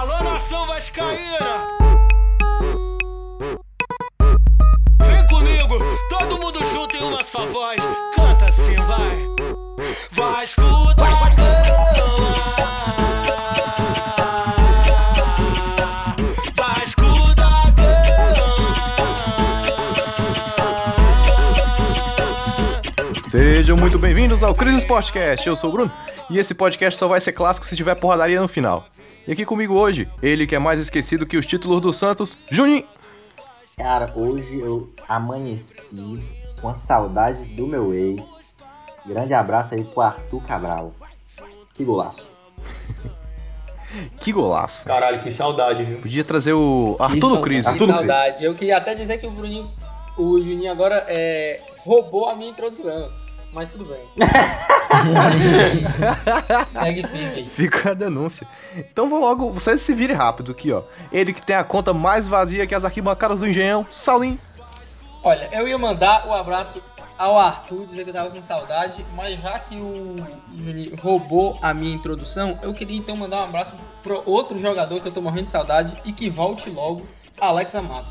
Alô, nação vascaína! Vem comigo, todo mundo junto em uma só voz. Canta assim, vai. Vasco muito bem-vindos ao Cris Sportcast. Eu sou o Bruno e esse podcast só vai ser clássico se tiver porradaria no final. E aqui comigo hoje, ele que é mais esquecido que os títulos do Santos, Juninho. Cara, hoje eu amanheci com a saudade do meu ex. Grande abraço aí pro Arthur Cabral. Que golaço. Que golaço. Caralho, que saudade, viu? Podia trazer o Arthur saudade. Cris. Que saudade. Eu queria até dizer que o Bruninho, o Juninho agora é, roubou a minha introdução. Mas tudo bem. Segue firme. Fica a denúncia. Então vou logo, vocês se virem rápido aqui, ó. Ele que tem a conta mais vazia que as arquibancadas do Engenhão, Salim. Olha, eu ia mandar o abraço ao Arthur, dizer que eu tava com saudade, mas já que o Juninho roubou a minha introdução, eu queria então mandar um abraço pro outro jogador que eu tô morrendo de saudade e que volte logo, Alex Amado.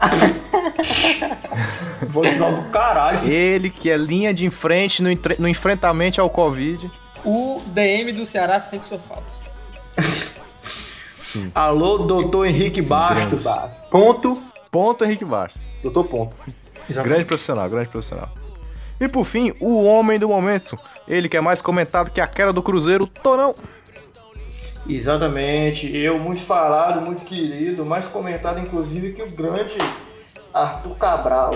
Vou te dar do caralho. Ele que é linha de frente no, entre- no enfrentamento ao Covid. O DM do Ceará sente sua falta. Alô, doutor Henrique Bastos. Ba- Ponto. Ponto Henrique Bastos. Doutor Ponto. Grande profissional, grande profissional. E por fim, o homem do momento. Ele que é mais comentado que a queda do Cruzeiro, Tonão. Exatamente. Eu, muito falado, muito querido, mais comentado inclusive que o grande Arthur Cabral.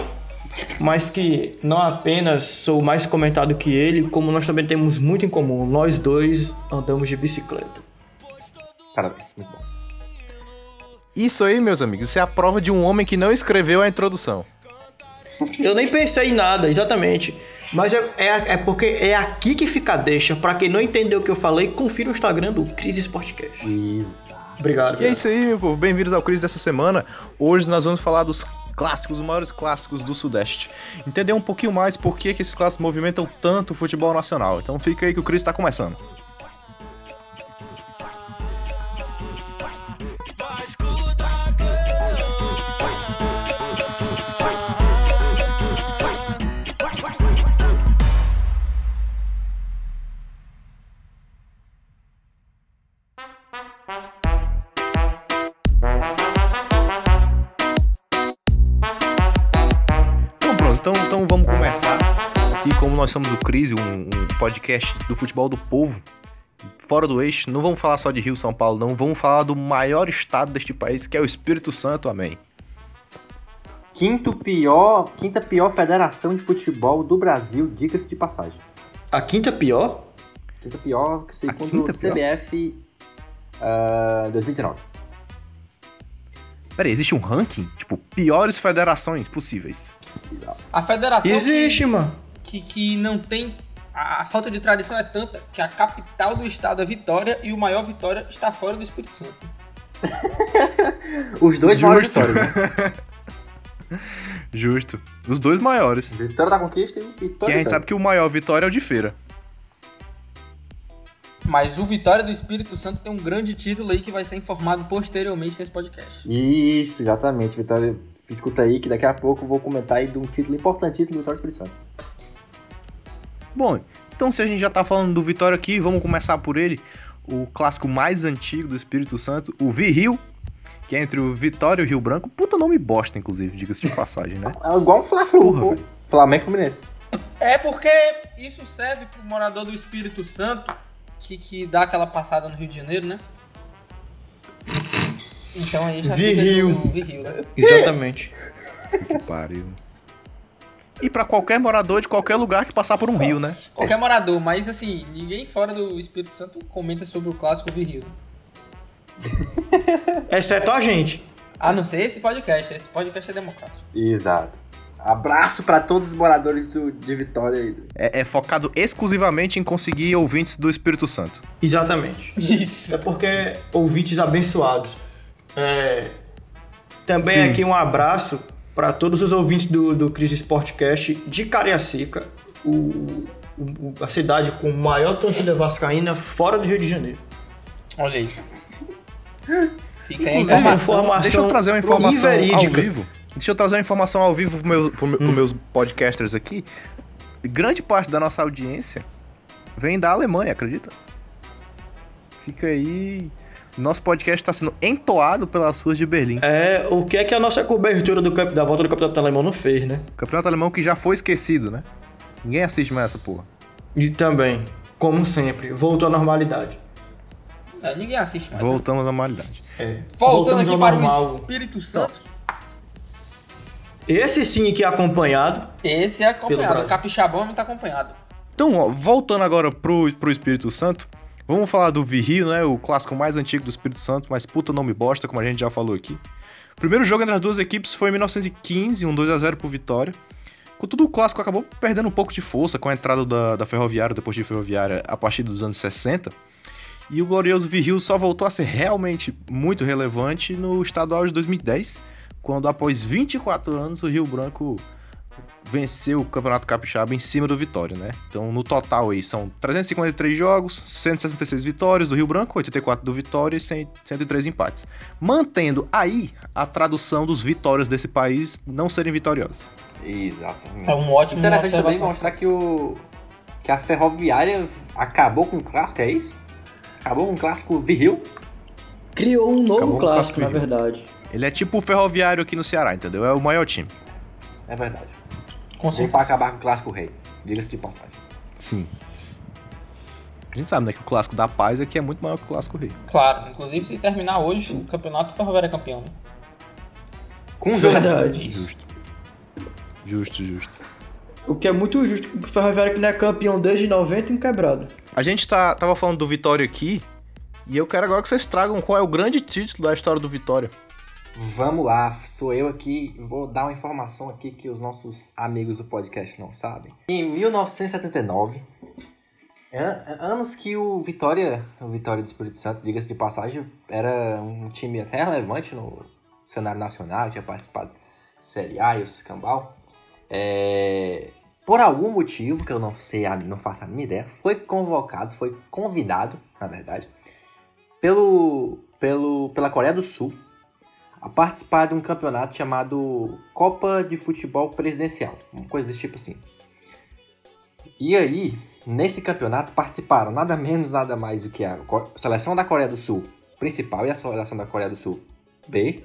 Mas que não apenas sou mais comentado que ele, como nós também temos muito em comum. Nós dois andamos de bicicleta. Parabéns, muito bom. Isso aí, meus amigos, isso é a prova de um homem que não escreveu a introdução. Eu nem pensei em nada, exatamente. Mas é, é, é porque é aqui que fica a deixa. Pra quem não entendeu o que eu falei, confira o Instagram do Cris Sportcast. Isso. Obrigado. E é isso aí, meu povo. Bem-vindos ao Cris dessa semana. Hoje nós vamos falar dos clássicos, os maiores clássicos do Sudeste. Entender um pouquinho mais por que, que esses clássicos movimentam tanto o futebol nacional. Então fica aí que o Cris está começando. Nós somos o Cris, um, um podcast do futebol do povo, fora do eixo, não vamos falar só de Rio São Paulo, não. Vamos falar do maior estado deste país, que é o Espírito Santo, amém. Quinto pior, quinta pior federação de futebol do Brasil, diga-se de passagem. A quinta pior? Quinta pior, segundo quinta o pior? CBF ah, 2019. Peraí, existe um ranking? Tipo, piores federações possíveis. A federação que- Existe, mano. Que, que não tem. A, a falta de tradição é tanta que a capital do estado é Vitória e o maior Vitória está fora do Espírito Santo. Os dois maiores Justo. vitórias, né? Justo. Os dois maiores. Vitória da Conquista e Que Vitória a gente sabe que o maior Vitória é o de feira. Mas o Vitória do Espírito Santo tem um grande título aí que vai ser informado posteriormente nesse podcast. Isso, exatamente. Vitória, escuta aí que daqui a pouco eu vou comentar aí de um título importantíssimo do Vitória do Espírito Santo. Bom, então se a gente já tá falando do Vitória aqui, vamos começar por ele. O clássico mais antigo do Espírito Santo, o Vi-Rio, que é entre o Vitória e o Rio Branco. Puta nome bosta, inclusive, diga-se de passagem, né? É igual um Fla-Flu. Flamengo e Fluminense. É porque isso serve pro morador do Espírito Santo que, que dá aquela passada no Rio de Janeiro, né? Então aí já no Vi-Rio, né? Exatamente. Que pariu. E pra qualquer morador de qualquer lugar que passar por um rio, né? Qualquer morador, mas assim, ninguém fora do Espírito Santo comenta sobre o clássico Vi-Rio. Exceto a gente. A não ser esse podcast, esse podcast é democrático. Exato. Abraço pra todos os moradores do- de Vitória aí. É, é focado exclusivamente em conseguir ouvintes do Espírito Santo. Exatamente. Isso. É porque ouvintes abençoados. É, Também Sim. aqui um abraço para todos os ouvintes do, do Cris Sportcast de Cariacica, o, o- a cidade com maior torcida vascaína fora do Rio de Janeiro. Olha aí. Fica aí a informação. informação Deixa eu trazer uma informação ao vivo. Deixa eu trazer uma informação ao vivo para meus, pro pros meus podcasters aqui. Grande parte da nossa audiência vem da Alemanha, acredita? Fica aí. Nosso podcast está sendo entoado pelas ruas de Berlim. É, o que é que a nossa cobertura do camp- da volta do campeonato alemão não fez, né? Campeonato alemão que já foi esquecido, né? Ninguém assiste mais essa porra. E também, como sempre, voltou à normalidade. É, ninguém assiste mais. né? Voltamos à normalidade. É. Voltando Voltamos aqui para normal. o Espírito Santo. Esse sim que é acompanhado. Esse é acompanhado. O Capixabão não tá acompanhado. Então, ó, voltando agora pro, pro Espírito Santo, vamos falar do Virrio, né? O clássico mais antigo do Espírito Santo, mas puta nome bosta, como a gente já falou aqui. O primeiro jogo entre as duas equipes foi em 1915, um 2x0 pro Vitória. Contudo, o clássico acabou perdendo um pouco de força com a entrada da, da Ferroviária, depois de Ferroviária, a partir dos anos 60. E o glorioso Virrio só voltou a ser realmente muito relevante no estadual de 2010, quando após 24 anos o Rio Branco venceu o Campeonato Capixaba em cima do Vitória, né? Então, no total aí são 353 jogos, 166 vitórias do Rio Branco, 84 do Vitória e 100 103 empates. Mantendo aí a tradução dos vitórias desse país não serem vitoriosas. Exatamente. É um ótimo Interessante também mostrar que o que a Ferroviária acabou com o clássico, é isso? Acabou com o clássico Viril? Criou um novo Acabou clássico, clássico na verdade. Ele é tipo o Ferroviário aqui no Ceará, entendeu? É o maior time. É verdade. Com certeza. pra acabar com o clássico rei. Diga-se de passagem. Sim. A gente sabe, né, que o clássico da paz aqui é muito maior que o clássico rei. Claro. Inclusive, se terminar hoje, o campeonato o Ferroviária é campeão. né? Com um. Verdade. Justo. Justo, justo. O que é muito justo, porque o Ferroviário que não é campeão desde 90 em quebrado. A gente tá, tava falando do Vitória aqui, e eu quero agora que vocês tragam qual é o grande título da história do Vitória. Vamos lá, sou eu aqui. Vou dar uma informação aqui que os nossos amigos do podcast não sabem. Em 1979, an- anos que o Vitória, o Vitória do Espírito Santo, diga-se de passagem, era um time até relevante no cenário nacional, tinha participado de Série A e os cambal. É, por algum motivo, que eu não sei, não faço a mínima ideia, foi convocado, foi convidado, na verdade, pelo, pelo, pela Coreia do Sul a participar de um campeonato chamado Copa de Futebol Presidencial, uma coisa desse tipo assim. E aí, nesse campeonato participaram nada menos, nada mais do que a seleção da Coreia do Sul principal e a seleção da Coreia do Sul B,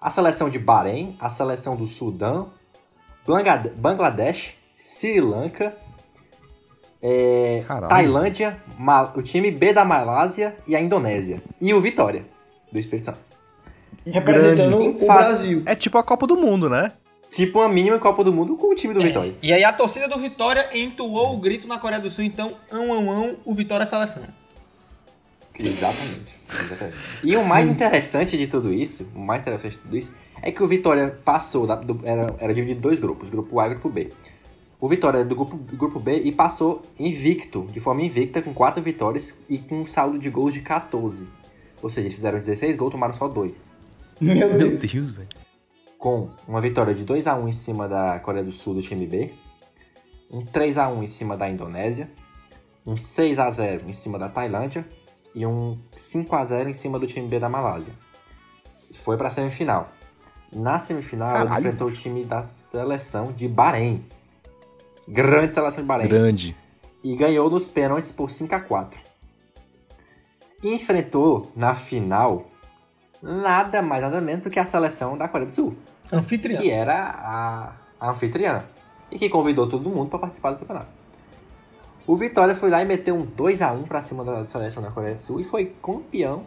a seleção de Bahrein, a seleção do Sudão, Banglade- Bangladesh, Sri Lanka, é. Tailândia, o time B da Malásia e a Indonésia. E o Vitória, do Espírito Santo. Representando grande. o Brasil. É tipo a Copa do Mundo, né? Tipo uma mínima Copa do Mundo com o time do É. Vitória. E aí a torcida do Vitória entoou o grito na Coreia do Sul, então, ão, ão, ão, o Vitória é seleção. Exatamente. Exatamente. E o mais interessante de tudo isso, o mais interessante de tudo isso, é que o Vitória passou, da- do- era, era dividido em dois grupos, grupo A e grupo B. O Vitória era do grupo, grupo B e passou invicto, de forma invicta, com quatro vitórias e com um saldo de gols de 14. Ou seja, eles fizeram 16 gols, tomaram só dois. Meu Meu Deus. Deus, velho. com uma vitória de 2 a 1 em cima da Coreia do Sul do time B, um 3 a 1 em cima da Indonésia, um 6 a 0 em cima da Tailândia e um 5 a 0 em cima do time B da Malásia. Foi para a semifinal. Na semifinal, ele Caralho. enfrentou o time da seleção de Bahrein. Grande seleção de Bahrein Grande. e ganhou nos pênaltis por 5 a 4 E enfrentou na final nada mais nada menos do que a seleção da Coreia do Sul Anfitrião. que era a, a anfitriã e que convidou todo mundo para participar do campeonato. O Vitória foi lá e meteu um 2 a 1 para cima da seleção da Coreia do Sul e foi campeão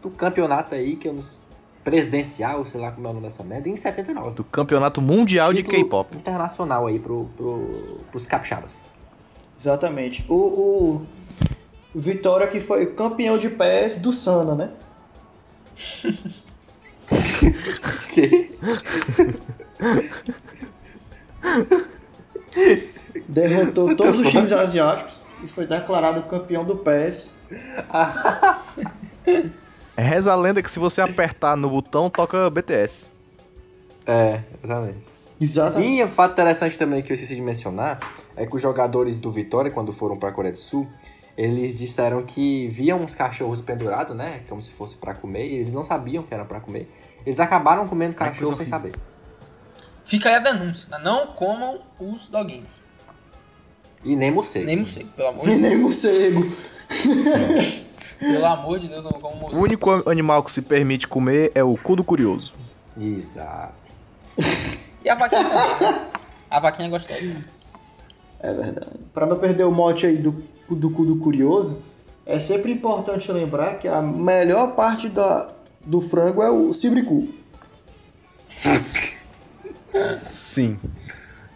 do campeonato aí que eu não s- presidencial, sei lá como é o nome dessa merda, em 79. Do Campeonato Mundial de Título K-Pop. Internacional aí pro, pro, pros capixabas. Exatamente. O, o, o Vitória que foi campeão de PS do Sana, né? Que? Derrotou todos os times asiáticos e foi declarado campeão do PES. Reza a lenda que se você apertar no botão, toca BTS. É, exatamente. Exatamente. E um fato interessante também que eu esqueci de mencionar é que os jogadores do Vitória, quando foram para a Coreia do Sul, Eles disseram que viam uns cachorros pendurados, né? Como se fosse pra comer, e eles não sabiam que era pra comer. Eeles acabaram comendo cachorro sem saber. Fica aí a denúncia, né? não comam os doguinhos. E nem morcego. Nem morcego, pelo amor de E Deus. nem morcego. Pelo amor de Deus, não como O morcego. único animal que se permite comer é o cu do curioso. Exato. E a vaquinha também, né? A vaquinha gostosa. É verdade. Pra não perder o mote aí do, do cu do curioso, é sempre importante lembrar que a melhor parte da, do frango é o cibricu. Sim.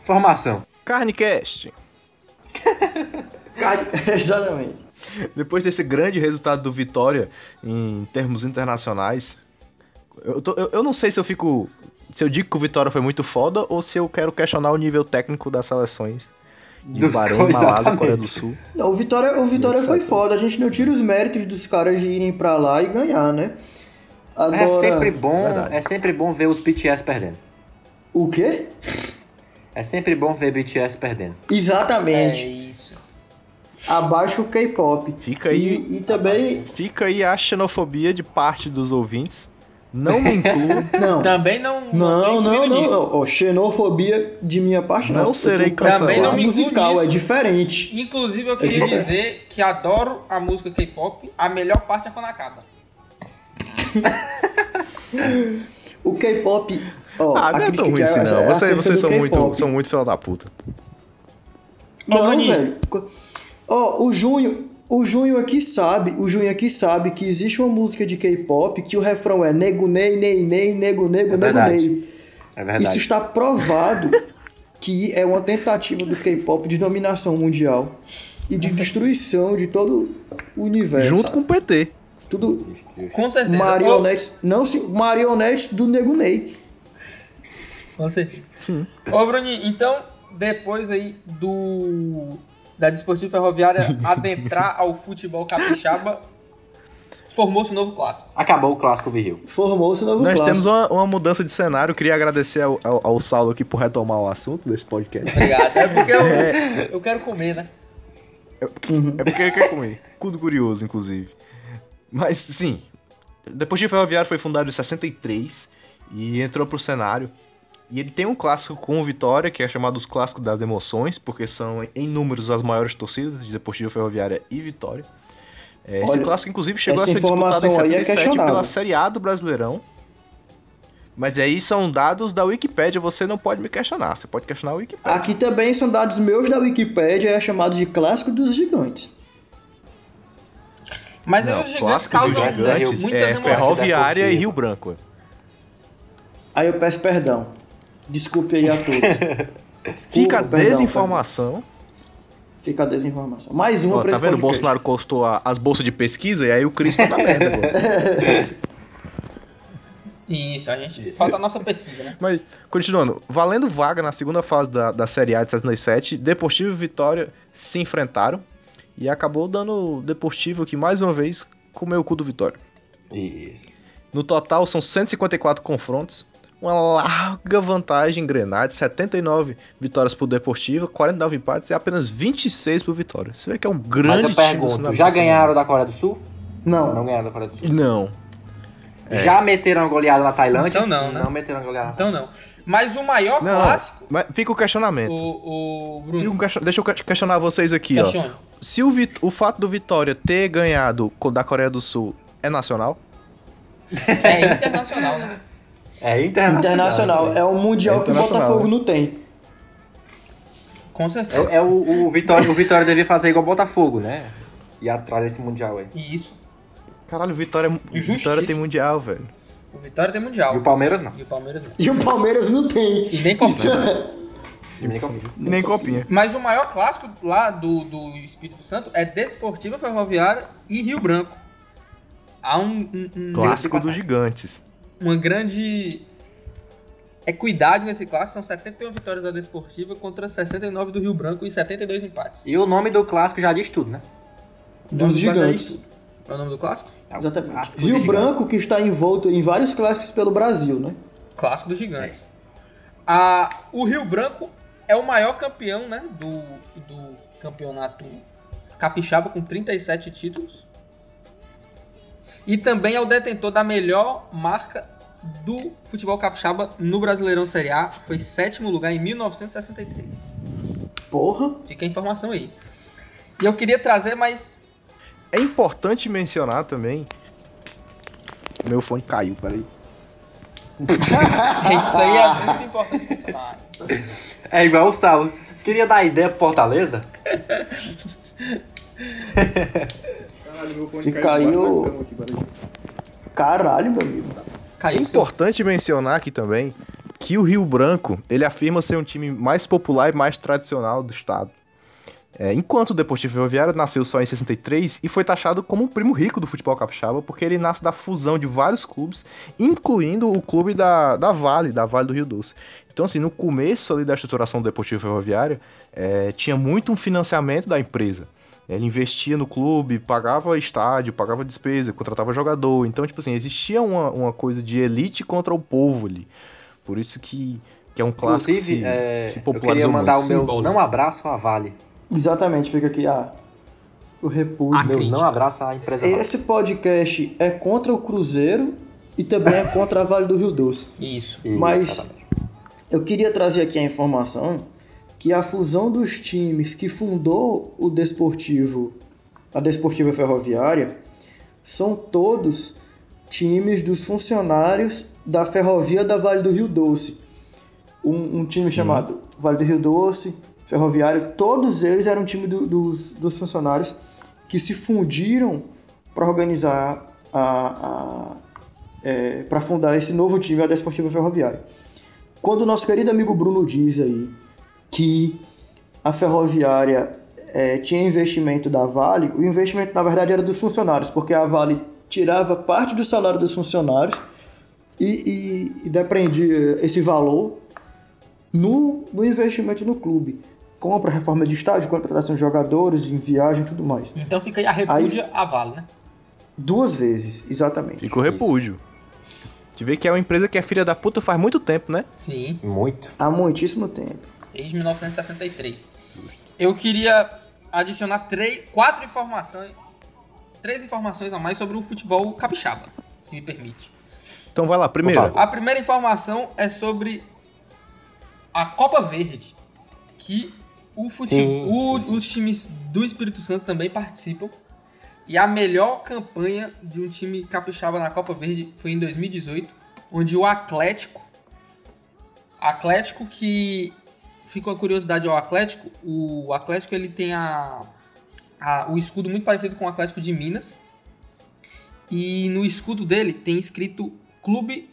Formação. Carnecast. Carne- Exatamente. Depois desse grande resultado do Vitória em termos internacionais, eu, tô- eu- eu não sei se eu fico. Se eu digo que o Vitória foi muito foda ou se eu quero questionar o nível técnico das seleções de Dos Bahrein, Malásia. Coreia do Sul. Não, o Vitória, o Vitória foi foda. A gente não tira os méritos dos caras de irem pra lá e ganhar, né? Agora, É sempre bom, Verdade. é sempre bom ver os BTS perdendo. O quê? É sempre bom ver BTS perdendo. É Exatamente. isso. Abaixo o K-pop. Fica aí- E, e também. Fica aí a xenofobia de parte dos ouvintes. Não me incluo, Não. Também não. Não, não, não. Ó, ó, xenofobia de minha parte não. Não serei cancelado. Também não me musical, nisso. é diferente. Inclusive, eu queria dizer que adoro a música K-pop. A melhor parte é quando acaba. O K-pop. Ó, Ah, não é tão ruim que assim, é- não. é vocês do são muito, são muito filho da puta. Ô, Não, velho. Ó, o Junho, o Junho aqui sabe, o Junho aqui sabe que existe uma música de K-pop que o refrão é nego nei nei nei nego nego É nego verdade. nei. É verdade. Isso está provado que é uma tentativa do K-pop de dominação mundial e de destruição de todo o universo. Junto com o PT. tudo Com certeza. marionetes, não se marionetes do nego Ney. Ô, com certeza. Sim. Ô, Bruninho, então, depois aí do. Da Desportiva Ferroviária adentrar ao futebol capixaba, formou-se um novo clássico. Acabou o clássico viril. Formou-se o novo Nós clássico. temos uma, uma mudança de cenário. Queria agradecer ao, ao, ao Saulo aqui por retomar o assunto desse podcast. Obrigado. É porque eu, eu quero comer, né? É porque ele quer comer. Cudo curioso, inclusive. Mas, sim. Depois de Ferroviário foi fundado em 63 e entrou pro cenário. E ele tem um clássico com o Vitória, que é chamado os Clássicos das Emoções, porque são em números as maiores torcidas de Deportivo Ferroviária e Vitória. É, esse Olha, clássico, inclusive, chegou a ser disputado em informação aí é 77 questionável. pela Série A do Brasileirão. Mas aí são dados da Wikipédia, você não pode me questionar. Você pode questionar a Wikipédia. Aqui também são dados meus da Wikipédia, é chamado de Clássico dos Gigantes. Mas aí não, os gigantes clássico dos causam Gigantes muitas é emoções. Ferroviária e. Rio Branco. Aí eu peço perdão. Desculpe aí a todos. Desculpa, Fica a desinformação. perdão. Fica a desinformação. Mais uma Ó, pra tá vendo? O. Bolsonaro costou as bolsas de pesquisa e aí o Cristo tá merda agora. Isso, a gente. Falta a nossa pesquisa, né? Mas, continuando, valendo vaga na segunda fase da, da Série A de 77, Deportivo e Vitória se enfrentaram e acabou dando o Deportivo que mais uma vez comeu o cu do Vitória. Isso. No total são 154 confrontos, uma larga vantagem engrenada, 79 vitórias pro Deportivo, 49 empates e apenas 26 pro Vitória. Você vê que é um grande Mas eu pergunto, já ganharam da Coreia do Sul? Não. Não ganharam da Coreia do Sul. Não. Já meteram a goleada na Tailândia? Então não, né? Não meteram a goleada na Então não. Mas o maior Não, clássico, mas fica o questionamento. o, o Fica Bruno, um question- Deixa eu que- questionar vocês aqui, ó. questione. Se o, Vit- o fato do Vitória ter ganhado da Coreia do Sul é nacional? É internacional, né? É internacional. Internacional. É o mundial É que o Botafogo né? não tem. Com certeza. É, é o, o, Vitória, o Vitória devia fazer igual o Botafogo, né? E atrás desse mundial aí. E isso. Caralho, Vitória, Justiça. Vitória tem mundial, velho. O Vitória tem mundial. E o Palmeiras não. E o Palmeiras não. E o Palmeiras não tem. E nem Copinha. E nem Palmeiras. Nem copinha. Mas o maior clássico lá do, do Espírito Santo é Desportiva Ferroviária e Rio Branco. Há um, um- um- Clássico dos gigantes. Uma grande equidade nesse clássico. São 71 vitórias da Desportiva contra 69 do Rio Branco e 72 empates. E o nome do clássico já diz tudo, né? Dos é gigantes. É o nome do clássico? É o Exatamente. clássico Rio Branco, que está envolto em vários clássicos pelo Brasil, né? Clássico dos Gigantes. A, o Rio Branco é o maior campeão né, do, do campeonato capixaba com 37 títulos. E também é o detentor da melhor marca do futebol capixaba no Brasileirão Série A. Foi sétimo lugar em 1963. Porra. Fica a informação aí. E eu queria trazer mais. É importante mencionar também. Meu fone caiu, peraí. Isso aí é muito importante mencionar. É igual o Saulo. Queria dar ideia pro Fortaleza? Se caiu. Caralho, meu amigo. É Caiu seu. importante mencionar aqui também que o Rio Branco ele afirma ser um time mais popular e mais tradicional do estado. É, enquanto o Deportivo Ferroviário nasceu só em 63 e foi taxado como um primo rico do futebol capixaba, porque ele nasce da fusão de vários clubes, incluindo o clube da, da Vale, da Vale do Rio Doce. Então, assim, no começo ali da estruturação do Deportivo Ferroviário, é, tinha muito um financiamento da empresa. Ele investia no clube, pagava estádio, pagava despesa, contratava jogador. Então, tipo assim, existia uma, uma coisa de elite contra o povo ali. Por isso que, que é um clássico Inclusive, se, é, se eu queria mandar o muito. meu Símbolo. não abraço à Vale. Exatamente, fica aqui ah, o repúdio. A Meu não abraço à empresa Vale. Esse podcast é contra o Cruzeiro e também é contra a Vale do Rio Doce. Isso. Isso, Mas exatamente. eu queria trazer aqui a informação que a fusão dos times que fundou o Desportivo, a Desportiva Ferroviária, são todos times dos funcionários da Ferrovia da Vale do Rio Doce. Um, um time chamado Vale do Rio Doce, Ferroviário, todos eles eram time do- dos, dos funcionários que se fundiram para organizar a, para fundar esse novo time, a Desportiva Ferroviária. Quando o nosso querido amigo Bruno diz aí que a ferroviária eh, tinha investimento da Vale, o investimento na verdade era dos funcionários, porque a Vale tirava parte do salário dos funcionários e, e, e depreendia esse valor no, no investimento no clube. Compra, reforma de estádio, contratação de jogadores, em viagem e tudo mais. Então fica aí a repúdia a Vale, né? Duas vezes, exatamente. Fica o repúdio. Te vê que é uma empresa que é filha da puta faz muito tempo, né? Sim. Muito. Há muitíssimo tempo. Desde 1963. Eu queria adicionar três, quatro informações. Três informações a mais sobre o futebol capixaba, se me permite. Então vai lá, primeiro. A primeira informação é sobre a Copa Verde, que o fute- Sim, o- sim, sim. os times do Espírito Santo também participam. E a melhor campanha de um time capixaba na Copa Verde foi em 2018, onde o Atlético, Atlético que fica uma curiosidade ao Atlético, o Atlético ele tem a, a- o escudo muito parecido com o Atlético de Minas. E no escudo dele tem escrito Clube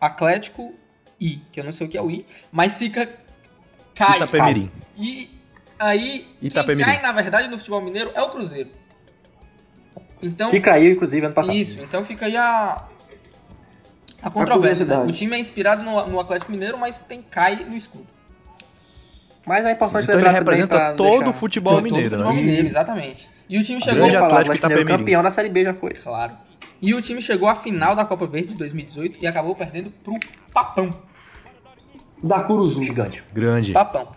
Atlético I, que eu não sei o que é o I, mas fica cai. Itapemirim. E aí, quem Itapemirim. cai, na verdade, no futebol mineiro é o Cruzeiro. Então, Que caiu, inclusive, ano passado. isso, então fica aí a, a controvérsia. né? curiosidade. O time é inspirado no, no Atlético Mineiro, mas tem cai no escudo. Mas é importante Então ele representa todo deixar- o futebol Todo mineiro, futebol né? mineiro, exatamente. E o time chegou, Vamos falar, Atlético o Atlético Mineiro Itapemirim. campeão da Série B já foi. claro. E o time chegou à final da Copa Verde de 2018 e acabou perdendo pro Papão. Da Curuzu. Gigante. Grande. Papão.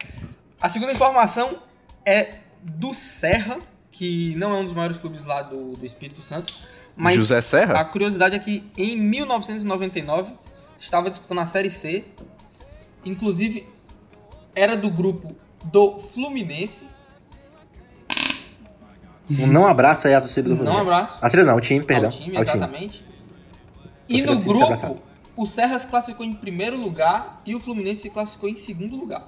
A segunda informação é do Serra, que não é um dos maiores clubes lá do, do Espírito Santo. Mas José Serra? a curiosidade é que em 1999 estava disputando a Série C. Inclusive, era do grupo do Fluminense. Um não abraço aí a torcida do Não Fluminense. abraço. A torcida não, o time, perdão. ao time, Ao time. exatamente. E Torcida no grupo, o Serra se classificou em primeiro lugar e o Fluminense se classificou em segundo lugar.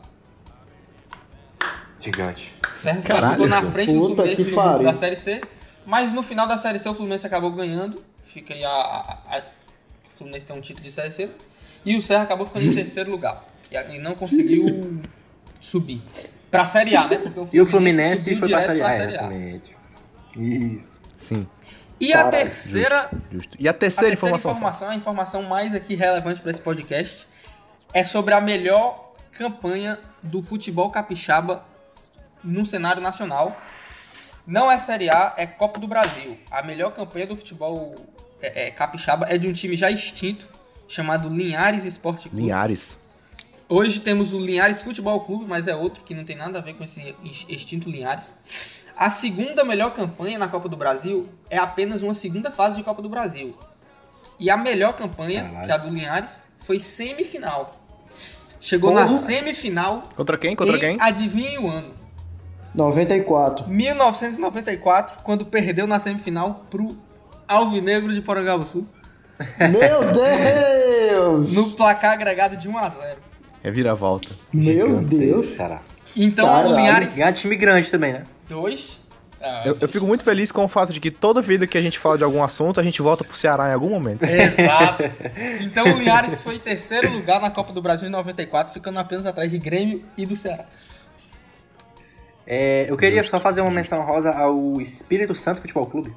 Gigante. O Serra se Caralho, classificou na frente do Fluminense da Série C, mas no final da Série C o Fluminense acabou ganhando. Fica aí a, a- a- o Fluminense tem um título de Série C. E o Serra acabou ficando em terceiro lugar. E, a- e não conseguiu subir. Pra Série A, né? Porque E o Fluminense subiu foi pra Série A. pra Série A. exatamente. Isso. Sim, E a terceira justo. E a A terceira, terceira informação. informação, a informação mais aqui relevante para esse podcast, é sobre a melhor campanha do futebol capixaba no cenário nacional. Não é Série A, é Copa do Brasil. A melhor campanha do futebol é, é, capixaba é de um time já extinto, chamado Linhares Esporte Clube. Linhares. Hoje temos o Linhares Futebol Clube, mas é outro que não tem nada a ver com esse extinto Linhares. A segunda melhor campanha na Copa do Brasil é apenas uma segunda fase de Copa do Brasil. E a melhor campanha, Caralho. que é a do Linhares, foi semifinal. Chegou Porra. na semifinal. Contra quem? Contra quem? adivinhem o ano. 94. 1994, quando perdeu na semifinal pro Alvinegro de Porangabuçu. Meu Deus! No placar agregado de 1 a 0 Reviravolta. Meu Gigante Deus! Ceará. Então Caralho. o Linhares Ganhar time grande também, né? 2. Eu, eu fico muito feliz com o fato de que toda vida que a gente fala de algum assunto, a gente volta pro Ceará em algum momento. Exato. Então o Linhares foi em terceiro lugar na Copa do Brasil em 94, ficando apenas atrás de Grêmio e do Ceará. É, eu queria só fazer uma menção rosa ao Espírito Santo Futebol Clube,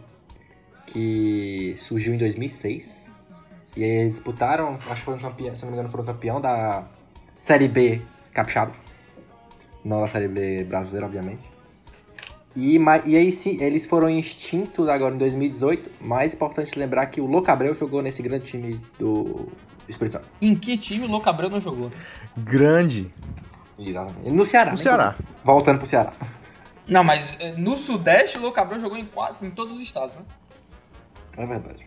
que surgiu em 2006. E aí eles disputaram, acho que foram campeão, se não me engano, foram campeão da Série B Capixaba. Não da Série B brasileira, obviamente. E, e aí sim, eles foram extintos agora em 2018. Mais importante lembrar que o Louco Abreu jogou nesse grande time do Espírito Santo. Em que time o Louco Abreu não jogou? Grande. Exatamente. No Ceará. No né, Ceará. inclusive. Voltando pro Ceará. Não, mas eh, no Sudeste o Louco Abreu jogou em, quatro, em todos os estados, né? É verdade.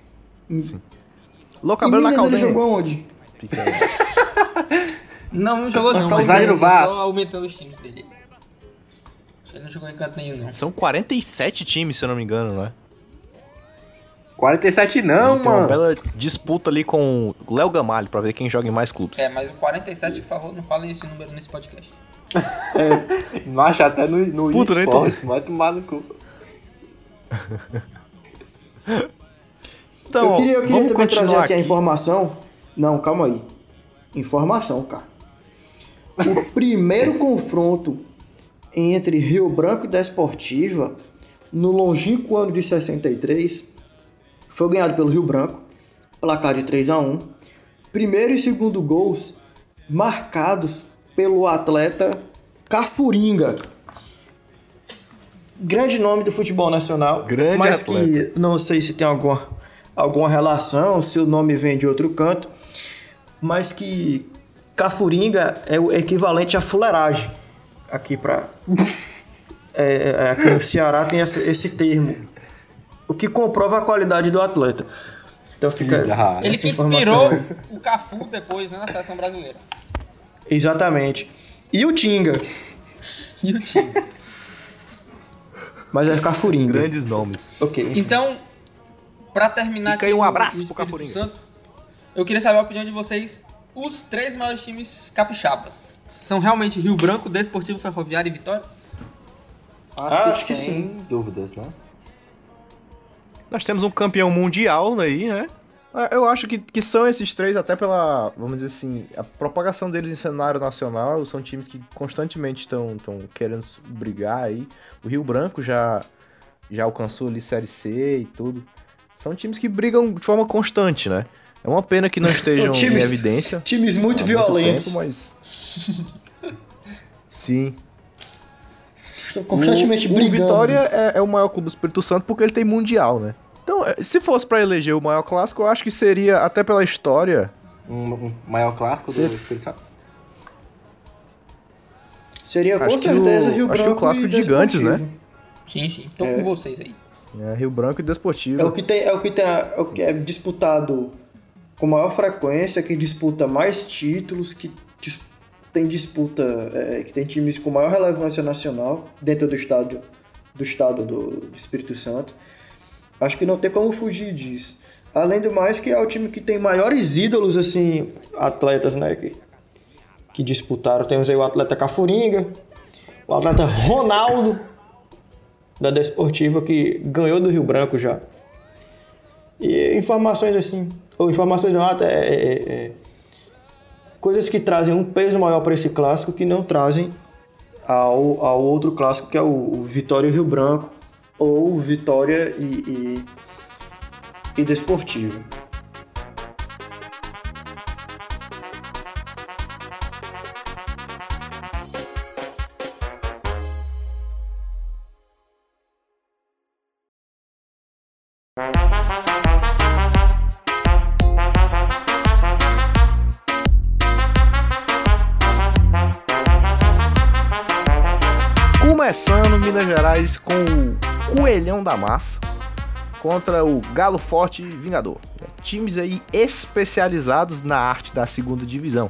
Louco Em Abreu na Minas ele Caldense. jogou onde? Não, não jogou não, mas ele só aumentando os times dele. Ele não jogou em canto nenhum, não. São 47 times, se eu não me engano, não é? 47 não, Tem uma mano. bela disputa ali com o Léo Gamalho pra ver quem joga em mais clubes. É, mas o 47, por favor, não falem esse número nesse podcast. Macho, até no, no Puta, esportes, vai tomar no cu. Então, eu queria, eu queria vamos também trazer continuar aqui a informação. Não, calma aí. Informação, cara. O primeiro confronto entre Rio Branco e Desportiva, no longínquo ano de 63, foi ganhado pelo Rio Branco, placar de 3 a 1 Primeiro e segundo gols marcados pelo atleta Cafuringa. Grande nome do futebol nacional. Grande mas atleta. que não sei se tem alguma, alguma relação, se o nome vem de outro canto, mas que Cafuringa é o equivalente a fuleiragem aqui para é, aqui no Ceará tem esse, esse termo, o que comprova a qualidade do atleta. Então fica Exato. Ele que inspirou o Cafu depois, né, na seleção brasileira. Exatamente. E o Tinga, E o time. mas é Cafuringa. Grandes nomes. Ok. Então, pra terminar Fica aí aqui um abraço pro Cafuringa. Santo, eu queria saber a opinião de vocês. Os três maiores times capixabas são realmente Rio Branco, Desportivo Ferroviário e Vitória? Acho que sem dúvidas, né? Nós temos um campeão mundial aí, né? Ah, Eu acho que, que são esses três, até pela, vamos dizer assim, a propagação deles em cenário nacional, são times que constantemente estão querendo brigar aí. O Rio Branco já, já alcançou ali Série C e tudo. São times que brigam de forma constante, né? É uma pena que não estejam times- em evidência. Times muito violentos. tempo, mas... Sim. Estão constantemente o, brigando. O Vitória é, é o maior clube do Espírito Santo porque ele tem mundial, né? Então, é, se fosse pra eleger o maior clássico, eu acho que seria, até pela história, Um, um maior clássico do Espírito Santo. Seria com Acho que certeza o- Rio acho que o Branco clássico e de gigantes, né? Sim, sim. Tô É. com vocês aí. né, Rio Branco e Desportivo. É o que tem, é o que tem, é o que é disputado com maior frequência, que disputa mais títulos, que dis- tem disputa, é, que tem times com maior relevância nacional dentro do estado do estado do, Espírito Santo. Acho que não tem como fugir disso. Além do mais, que é o time que tem maiores ídolos, assim, atletas, né, que, que disputaram. Temos aí o atleta Cafuringa, o atleta Ronaldo, da Desportiva, que ganhou do Rio Branco já. E informações assim, ou informações não, até é, é, é, coisas que trazem um peso maior para esse clássico que não trazem ao, ao outro clássico que é o, o Vitória e Rio Branco ou Vitória e, e, e Desportivo. Massa contra o Galo Forte Vingador. Times aí especializados na arte da segunda divisão.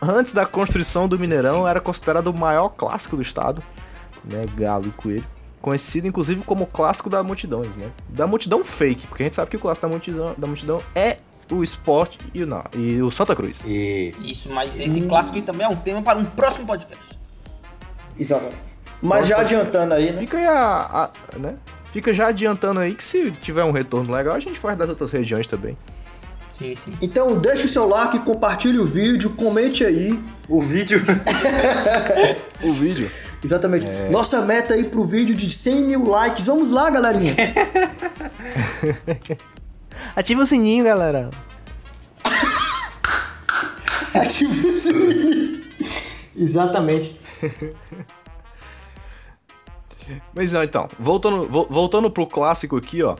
Antes da construção do Mineirão, era considerado o maior clássico do estado, né? Galo e Coelho. Conhecido inclusive como clássico da multidões, né? Da multidão fake, porque a gente sabe que o clássico da multidão, da multidão é o esporte e o, Na- e o Santa Cruz. E Isso, mas esse clássico aí também é um tema para um próximo podcast. Exatamente. Mas já adiantando aí, né? Fica aí a, a- né? Fica já adiantando aí que se tiver um retorno legal, a gente faz das outras regiões também. Sim, sim. Então deixa o seu like, compartilhe o vídeo, comente aí. o vídeo. O vídeo. Exatamente. Nossa meta aí pro vídeo de 100 mil likes. Vamos lá, galerinha. Ativa o sininho, galera. Ativa o sininho. Exatamente. Mas não, então, voltando, vo- voltando pro clássico aqui, ó.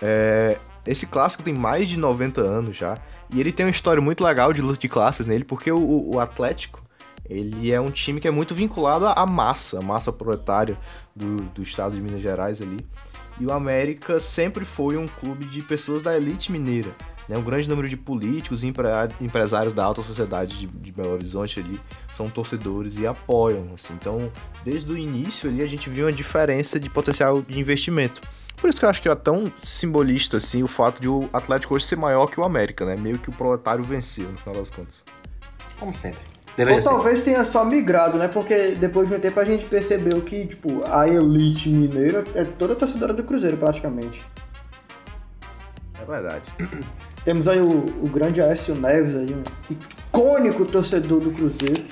é, esse clássico tem mais de 90 anos já. E ele tem uma história muito legal de luta de classes nele, porque o, o Atlético, ele é um time que é muito vinculado à massa, a massa proletária do, do estado de Minas Gerais ali. E o América sempre foi um clube de pessoas da elite mineira. Né? Um grande número de políticos e empre- empresários da alta sociedade de, de Belo Horizonte ali são torcedores e apoiam. assim. Então, desde o início ali, a gente viu uma diferença de potencial de investimento. Por isso que eu acho que é tão simbolista assim o fato de o Atlético hoje ser maior que o América, né? Meio que o proletário venceu no final das contas. Como sempre. Ou Deveria ser. talvez tenha só migrado, né? Porque depois de um tempo a gente percebeu que, tipo, a elite mineira é toda torcedora do Cruzeiro, praticamente. É verdade. Temos aí o, o grande Aécio Neves aí, um icônico torcedor do Cruzeiro.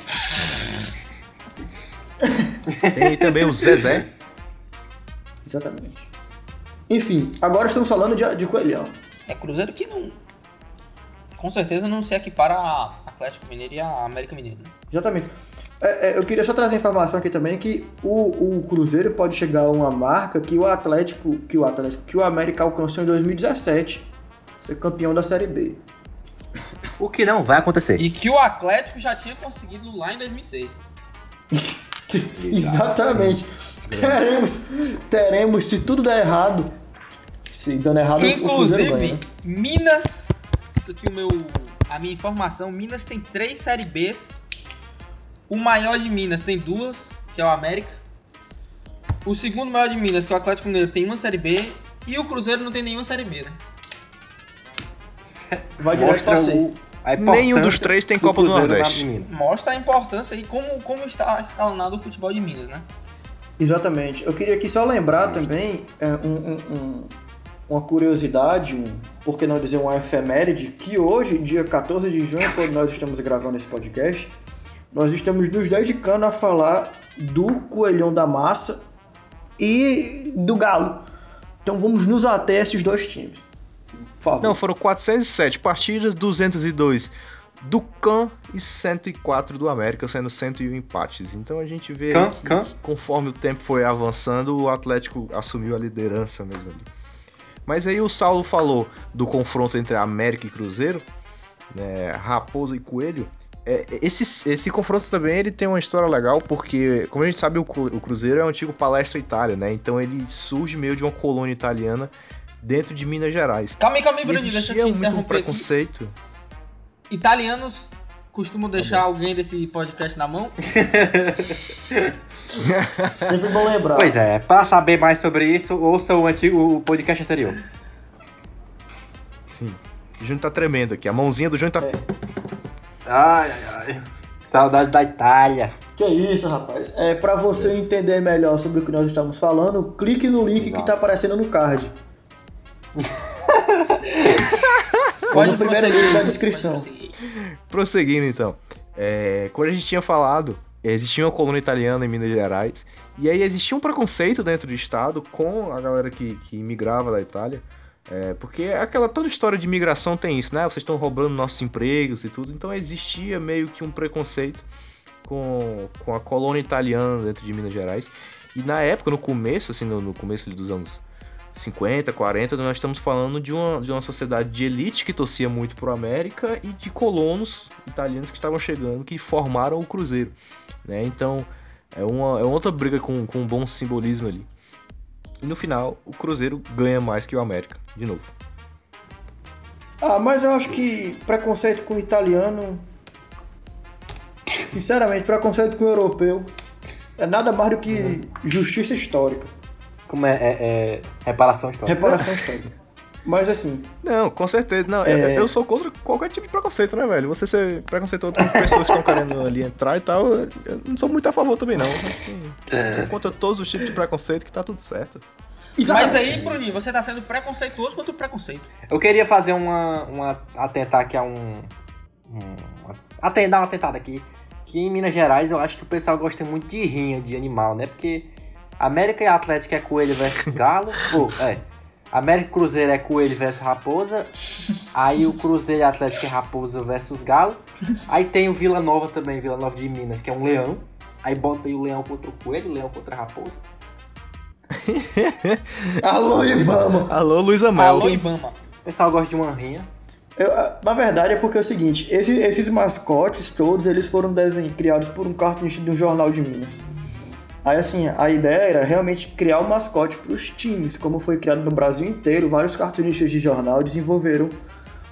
Tem aí também o Zezé. Exatamente. Enfim, agora estamos falando de, de Coelhão. É Cruzeiro que não. Com certeza não se equipara a Atlético Mineiro e a América Mineiro. né? Exatamente. É, é, eu queria só trazer a informação aqui também que o, o Cruzeiro pode chegar a uma marca que o Atlético, que o Atlético, que o América alcançou em 2017, ser campeão da Série B. O que não vai acontecer. E que o Atlético já tinha conseguido lá em 2006. Exatamente. Teremos, teremos, se tudo der errado, se dando errado, o Cruzeiro ganha. Inclusive, né? Minas. Aqui o meu. A minha informação: Minas tem três Série Bs. O maior de Minas tem duas, que é o América. O segundo maior de Minas, que é o Atlético Mineiro, tem uma Série B. E o Cruzeiro não tem nenhuma Série B, né? Vai direto Mostra pra C. o, a Nenhum dos três tem do Copa do Nordeste. Minas. Mostra a importância e como, como está escalonado o futebol de Minas, né? Exatamente. Eu queria aqui só lembrar também é, um- um- um- uma curiosidade, um, por que não dizer uma efeméride, que hoje, dia 14 de junho, quando nós estamos gravando esse podcast, nós estamos nos dedicando a falar do Coelhão da Massa e do Galo. Então vamos nos ater a esses dois times. Não, foram 407 partidas, 202 do CAN e 104 do América, sendo 101 empates. Então a gente vê Can, que, can. conforme o tempo foi avançando, o Atlético assumiu a liderança mesmo ali. Mas aí o Saulo falou do confronto entre América e Cruzeiro, né, Raposa e Coelho. É, esse, esse confronto também ele tem uma história legal, porque, como a gente sabe, o, o Cruzeiro é o antigo Palestra Itália, né? Então ele surge meio de uma colônia italiana dentro de Minas Gerais. Calma aí, calma aí, Brandinho, deixa eu te muito um interromper aqui. preconceito. Italianos costumam Tá deixar alguém desse podcast na mão? Sempre bom lembrar. Pois é, para saber mais sobre isso, ouça o antigo o podcast anterior. Sim. O Júnior tá tremendo aqui. A mãozinha do Júnior tá. Ai, ai, ai. Saudade da Itália. Que isso, rapaz. É para você entender melhor sobre o que nós estamos falando, clique no link que Exato. tá aparecendo no card. Pode no primeiro link da descrição. Prosseguindo então. É, quando a gente tinha falado, existia uma colônia italiana em Minas Gerais. E aí existia um preconceito dentro do estado com a galera que, que imigrava da Itália. É, porque aquela toda história de imigração tem isso, né? Vocês estão roubando nossos empregos e tudo. Então existia meio que um preconceito com, com a colônia italiana dentro de Minas Gerais. E na época, no começo, assim, no, no começo dos anos 50, 40, nós estamos falando de uma, de uma sociedade de elite que torcia muito pro América e de colonos italianos que estavam chegando, que formaram o Cruzeiro. Né? Então, É uma, é outra briga com, com um bom simbolismo ali. E no final, o Cruzeiro ganha mais que o América, de novo. Ah, mas eu acho que preconceito com o italiano. Sinceramente, preconceito com o europeu é nada mais do que justiça histórica. Como é, é, é reparação histórica. Reparação histórica. Mas assim, Não, com certeza. Não, eu- É. eu sou contra qualquer tipo de preconceito, né, velho? Você ser preconceituoso com pessoas que estão querendo ali entrar e tal, eu não sou muito a favor também, não. Sou contra todos os tipos de preconceito que tá tudo certo. Mas aí, Bruninho, você tá sendo preconceituoso contra o preconceito. Eu queria fazer uma. uma atentar aqui a um. um uma atentada aqui. Que em Minas Gerais eu acho que o pessoal gosta muito de rinha de animal, né? Porque América e Atlético é coelho versus galo. Ou, é. América e Cruzeiro é coelho versus raposa. Aí o Cruzeiro e Atlético é raposa versus galo. Aí tem o Vila Nova também, Vila Nova de Minas, que é um leão. Aí bota aí o leão contra o coelho, o leão contra a raposa. alô Ibama! Alô, Luísa Mel. Alô, Ibama. O pessoal gosta de uma rinha. Eu, ah, na verdade é porque é o seguinte, esse- esses mascotes todos eles foram desenhos criados por um cartunista de um jornal de Minas. Aí assim, a ideia era realmente criar um mascote para os times, como foi criado no Brasil inteiro, vários cartunistas de jornal desenvolveram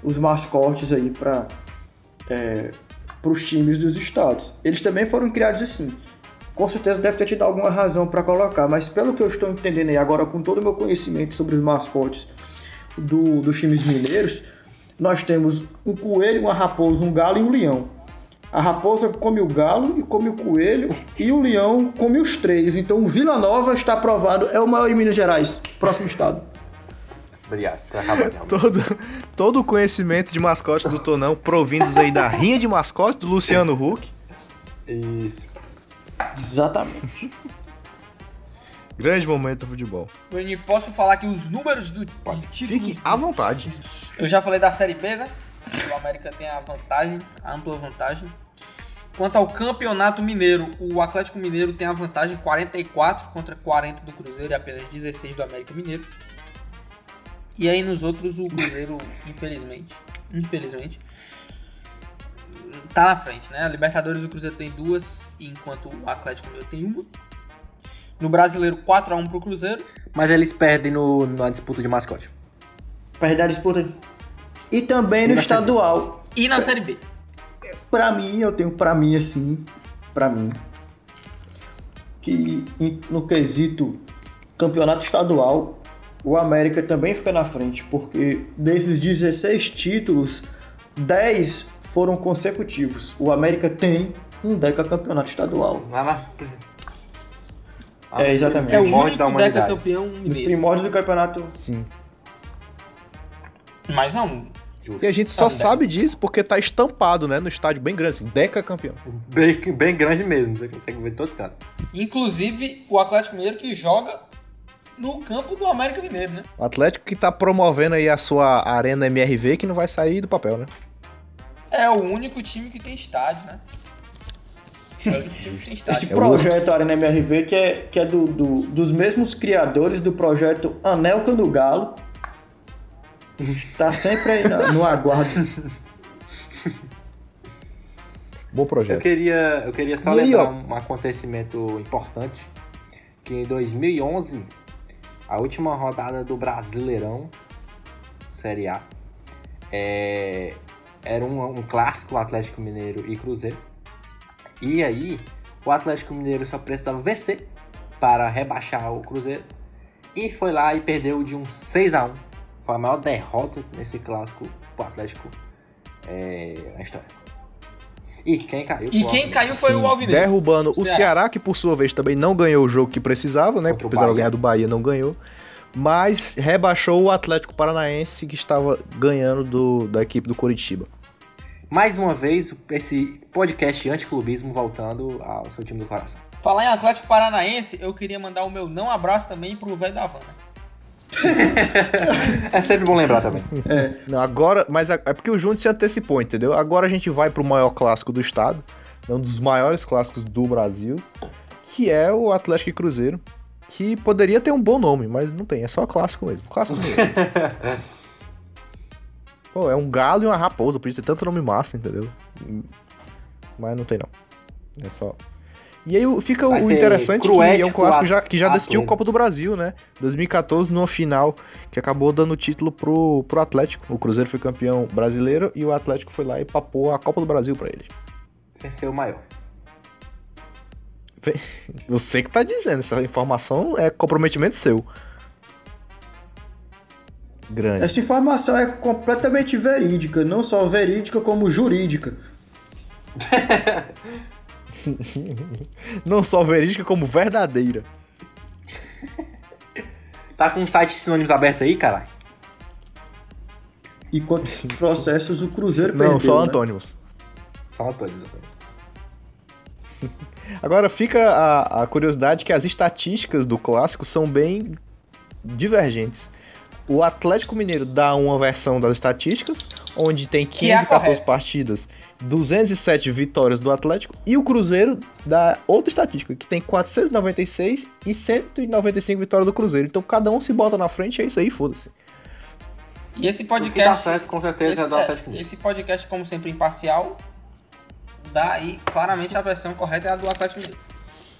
os mascotes aí para para os times dos estados. Eles também foram criados assim. Com certeza deve ter tido alguma razão para colocar, mas pelo que eu estou entendendo aí agora com todo o meu conhecimento sobre os mascotes do- dos times mineiros, nós temos um coelho, uma raposa, um galo e um leão. A raposa come o galo e come o coelho e o leão come os três. Então o Vila Nova está aprovado, é o maior em Minas Gerais, próximo estado. Obrigado. Tá. Todo, todo o conhecimento de mascote do Tonão provindos aí da rinha de mascote do Luciano Huck. Isso. Exatamente. Grande momento do futebol. Posso falar que os números do. Fique à vontade. Eu já falei da Série B, né? O América tem a vantagem, a ampla vantagem. Quanto ao Campeonato Mineiro, o Atlético Mineiro tem a vantagem 44 contra 40 do Cruzeiro e apenas 16 do América Mineiro. E aí nos outros o Cruzeiro, infelizmente, infelizmente, tá na frente, né? A Libertadores o Cruzeiro tem duas, enquanto o Atlético Mineiro tem uma. No Brasileiro 4 a 1 pro Cruzeiro. Mas eles perdem no, na disputa de mascote. Perde a disputa. E também no na estadual. E na Série B. Pra mim, eu tenho pra mim assim, pra mim, que no quesito campeonato estadual, o América também fica na frente, porque desses 16 títulos, 10 foram consecutivos. O América tem um deca campeonato estadual. Lá na... É, exatamente. É o único da humanidade. decacampeão Nos mineiro. primórdios do campeonato. Sim. Mas não, E a gente só Tá, sabe disso porque tá estampado, né? No estádio bem grande, assim, Deca campeão. Bem, bem grande mesmo, você consegue ver todo canto. Inclusive o Atlético Mineiro que joga no campo do América Mineiro, né? O Atlético que tá promovendo aí a sua arena MRV que não vai sair do papel, né? É o único time que tem estádio, né? É. Esse projeto Arena MRV, que é, que é do, do- dos mesmos criadores do projeto Anelca do Galo. Tá sempre aí na- no aguardo. Bom Eu projeto. queria, eu queria só E lembrar ó. um acontecimento importante, que em 2011, a última rodada do Brasileirão, Série A, é, era um, um clássico Atlético Mineiro e Cruzeiro. E aí, o Atlético Mineiro só precisava vencer para rebaixar o Cruzeiro. E foi lá e perdeu de um 6 a 1 Foi a maior derrota nesse clássico pro Atlético é, na história. E quem caiu? E foi o quem caiu foi o Alvinegro. Derrubando o Ceará. Ceará, que por sua vez também não ganhou o jogo que precisava, né? O Precisava Bahia. ganhar do Bahia, não ganhou. Mas rebaixou o Atlético Paranaense, que estava ganhando do, da equipe do Coritiba. Mais uma vez, esse podcast anticlubismo voltando ao seu time do coração. Falar em Atlético Paranaense, eu queria mandar o meu não abraço também pro velho da Havana. É sempre bom lembrar também. Não, agora, mas é é porque o Júnior se antecipou, entendeu? Agora a gente vai pro maior clássico do estado, né, um dos maiores clássicos do Brasil, que é o Atlético e Cruzeiro, que poderia ter um bom nome, mas não tem, é só clássico mesmo. Clássico mesmo. Pô, é um galo e uma raposa, podia ter tanto nome massa, entendeu? Mas não tem não. É só. E aí fica Vai o interessante que é um clássico já, que já a decidiu o. Copa do Brasil, né? 2014, numa final, que acabou dando o título pro, pro Atlético. O Cruzeiro foi campeão brasileiro e o Atlético foi lá e papou a Copa do Brasil pra ele. Venceu o maior. Você que tá dizendo, essa informação é comprometimento seu. Grande. Essa informação é completamente verídica, não só verídica como jurídica. Não só verídica, como verdadeira. Tá com um site de sinônimos aberto aí, caralho? E quantos processos o Cruzeiro Não, perdeu, só né? antônimos. Só. Antônio. Agora fica a, a curiosidade que as estatísticas do clássico são bem divergentes. O Atlético Mineiro dá uma versão das estatísticas, onde tem Que é a 514 correta. partidas, 207 vitórias do Atlético, e o Cruzeiro dá outra estatística, que tem 496 e 195 vitórias do Cruzeiro. Então cada um se bota na frente, é isso aí, foda-se. E esse O que tá podcast. certo, com certeza, esse, é do é, Atlético esse podcast, como sempre, imparcial. Dá aí claramente a versão correta é a do Atlético Mineiro.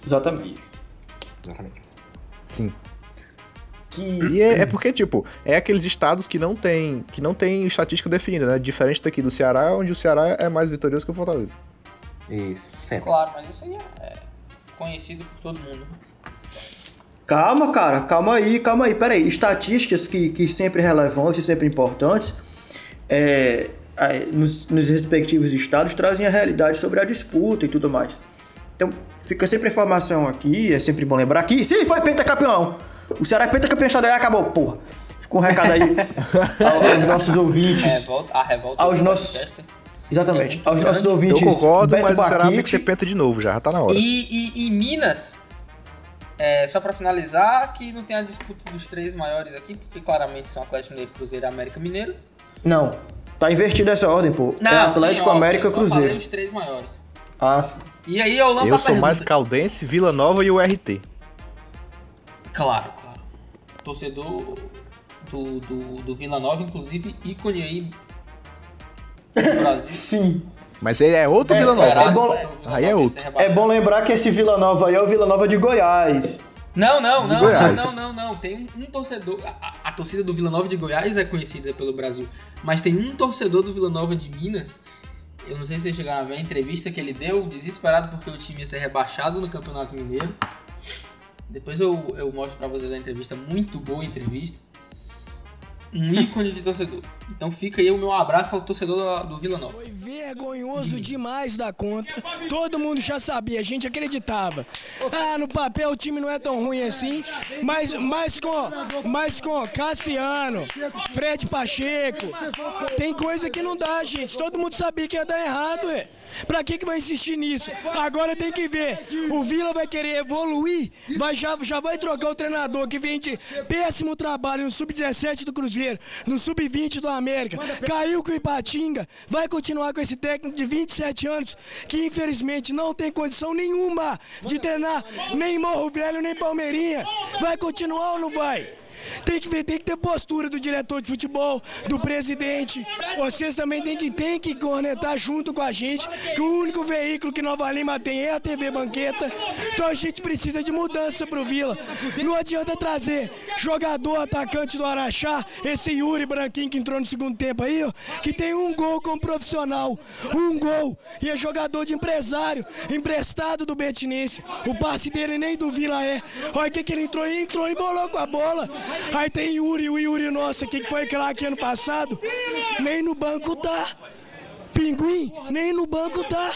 Exatamente. Exatamente. Sim. Que E é, é porque, tipo, é aqueles estados que não tem, que não tem estatística definida, né? Diferente daqui do Ceará, onde o Ceará é mais vitorioso que o Fortaleza. Isso, sempre. Claro, mas isso aí é é conhecido por todo mundo. Calma, cara, calma aí, calma aí. Pera aí, estatísticas que, que sempre relevantes e sempre importantes é, é, nos, nos respectivos estados trazem a realidade sobre a disputa e tudo mais. Então, fica sempre a informação aqui, é sempre bom lembrar que sim, foi pentacampeão. O Ceará é pentacampeão estadual e acabou, porra. Ficou um recado aí ao- aos nossos ouvintes. Revolta, a revolta Aos nossos-. Exatamente. Aos nossos Eu ouvintes. concordo, Beto mas o Ceará tem que ser penta de novo já, já tá na hora. E, e, e Minas, é, só pra finalizar, que não tem a disputa dos três maiores aqui, porque claramente são Atlético Mineiro, Cruzeiro e América Mineiro. Não, tá invertida essa ordem, pô. é Atlético, sim, ó, América, eu Cruzeiro. os três maiores. Ah, sim. E aí eu lanço Eu a sou pergunta. mais Caldense, Vila Nova e o RT. Claro, claro. Torcedor do, do, do Vila Nova, inclusive, ícone aí do Brasil. Sim. Mas ele é outro É, Vila Nova. esperado. né? bom- aí é outro. É bom lembrar que esse Vila Nova aí é o Vila Nova de Goiás. Não, não, não, não, Goiás. não, não, não. Tem um, um torcedor. A, a- a torcida do Vila Nova de Goiás é conhecida pelo Brasil. Mas tem um torcedor do Vila Nova de Minas. Eu não sei se vocês chegaram a ver a entrevista que ele deu, desesperado porque o time ia ser rebaixado no Campeonato Mineiro. Depois eu, eu mostro pra vocês a entrevista, muito boa entrevista. Um ícone de torcedor. Então fica aí o meu abraço ao torcedor do, do Vila Nova. Foi vergonhoso demais da conta. Todo mundo já sabia, a gente acreditava. Ah, no papel o time não é tão ruim assim, mas, mas com, mas com Cassiano, Fred Pacheco, tem coisa que não dá, gente. Todo mundo sabia que ia dar errado, é. Pra que, que vai insistir nisso? Agora tem que ver. O Vila vai querer evoluir, vai, já, já vai trocar o treinador que vem de péssimo trabalho no Sub-17 do Cruzeiro, no Sub-20 do América. Caiu com o Ipatinga, vai continuar com esse técnico de 27 anos que infelizmente não tem condição nenhuma de treinar nem Morro Velho nem Palmeirinha. Vai continuar ou não vai? Tem que ver, tem que ter postura do diretor de futebol, do presidente. Vocês também tem que, tem que cornetar junto com a gente, que o único veículo que Nova Lima tem é a TV Banqueta. Então a gente precisa de mudança pro Vila. Não adianta trazer jogador atacante do Araxá, esse Yuri Branquinho que entrou no segundo tempo aí, ó, que tem um gol como profissional. Um gol. E é jogador de empresário, emprestado do Betinense. O passe dele nem do Vila é. Olha o que, que ele entrou, entrou e bolou com a bola. Aí tem Yuri, o Yuri nosso aqui que foi craque ano passado. Nem no banco tá. Pinguim, nem no banco tá.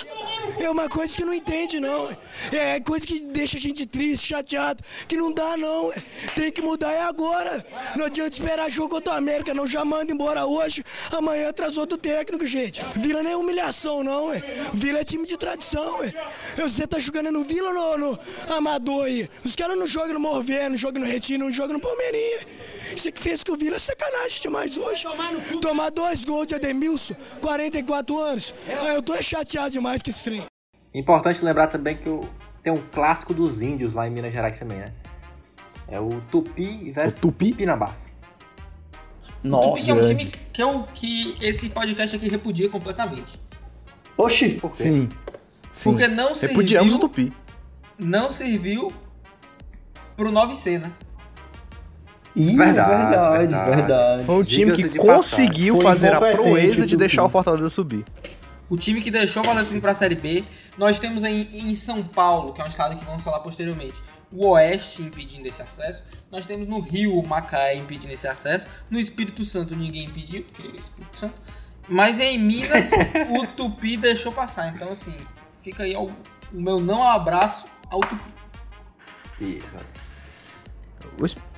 É uma coisa que não entende, não. É coisa que deixa a gente triste, chateado. Que não dá, não. Tem que mudar é agora. Não adianta esperar jogo contra a América, não. Já manda embora hoje. Amanhã traz outro técnico, gente. Vila não é humilhação, não. Ué. Vila é time de tradição. Você tá jogando no Vila ou no, no Amador aí? Os caras não jogam no Morvé, não jogam no Retiro, não jogam no Palmeirinha. Isso que fez que o Vila é sacanagem demais hoje. Tomar dois gols de Ademilson, 44 anos. Eu tô chateado demais com esse trem. Importante lembrar também que o- tem um clássico dos índios lá em Minas Gerais também, né? É o Tupi versus O Tupi? Pinabás. Tupi que é um grande. time que, é um, que esse podcast aqui repudia completamente. Oxi, Por quê? Sim. Sim. Porque não serviu... Repudiamos o Tupi. não serviu pro 9C, né? Ih, Verdade, verdade, verdade. verdade. Foi um time que conseguiu fazer a proeza de deixar o Fortaleza subir. O time que deixou o Fortaleza subir pra Série B. Nós temos aí em São Paulo, que é um estado que vamos falar posteriormente, o Oeste impedindo esse acesso. Nós temos no Rio o Macaé impedindo esse acesso. No Espírito Santo ninguém impediu, porque é o Espírito Santo. Mas em Minas o Tupi deixou passar. Então, assim, fica aí o, o meu não abraço ao Tupi. Isso.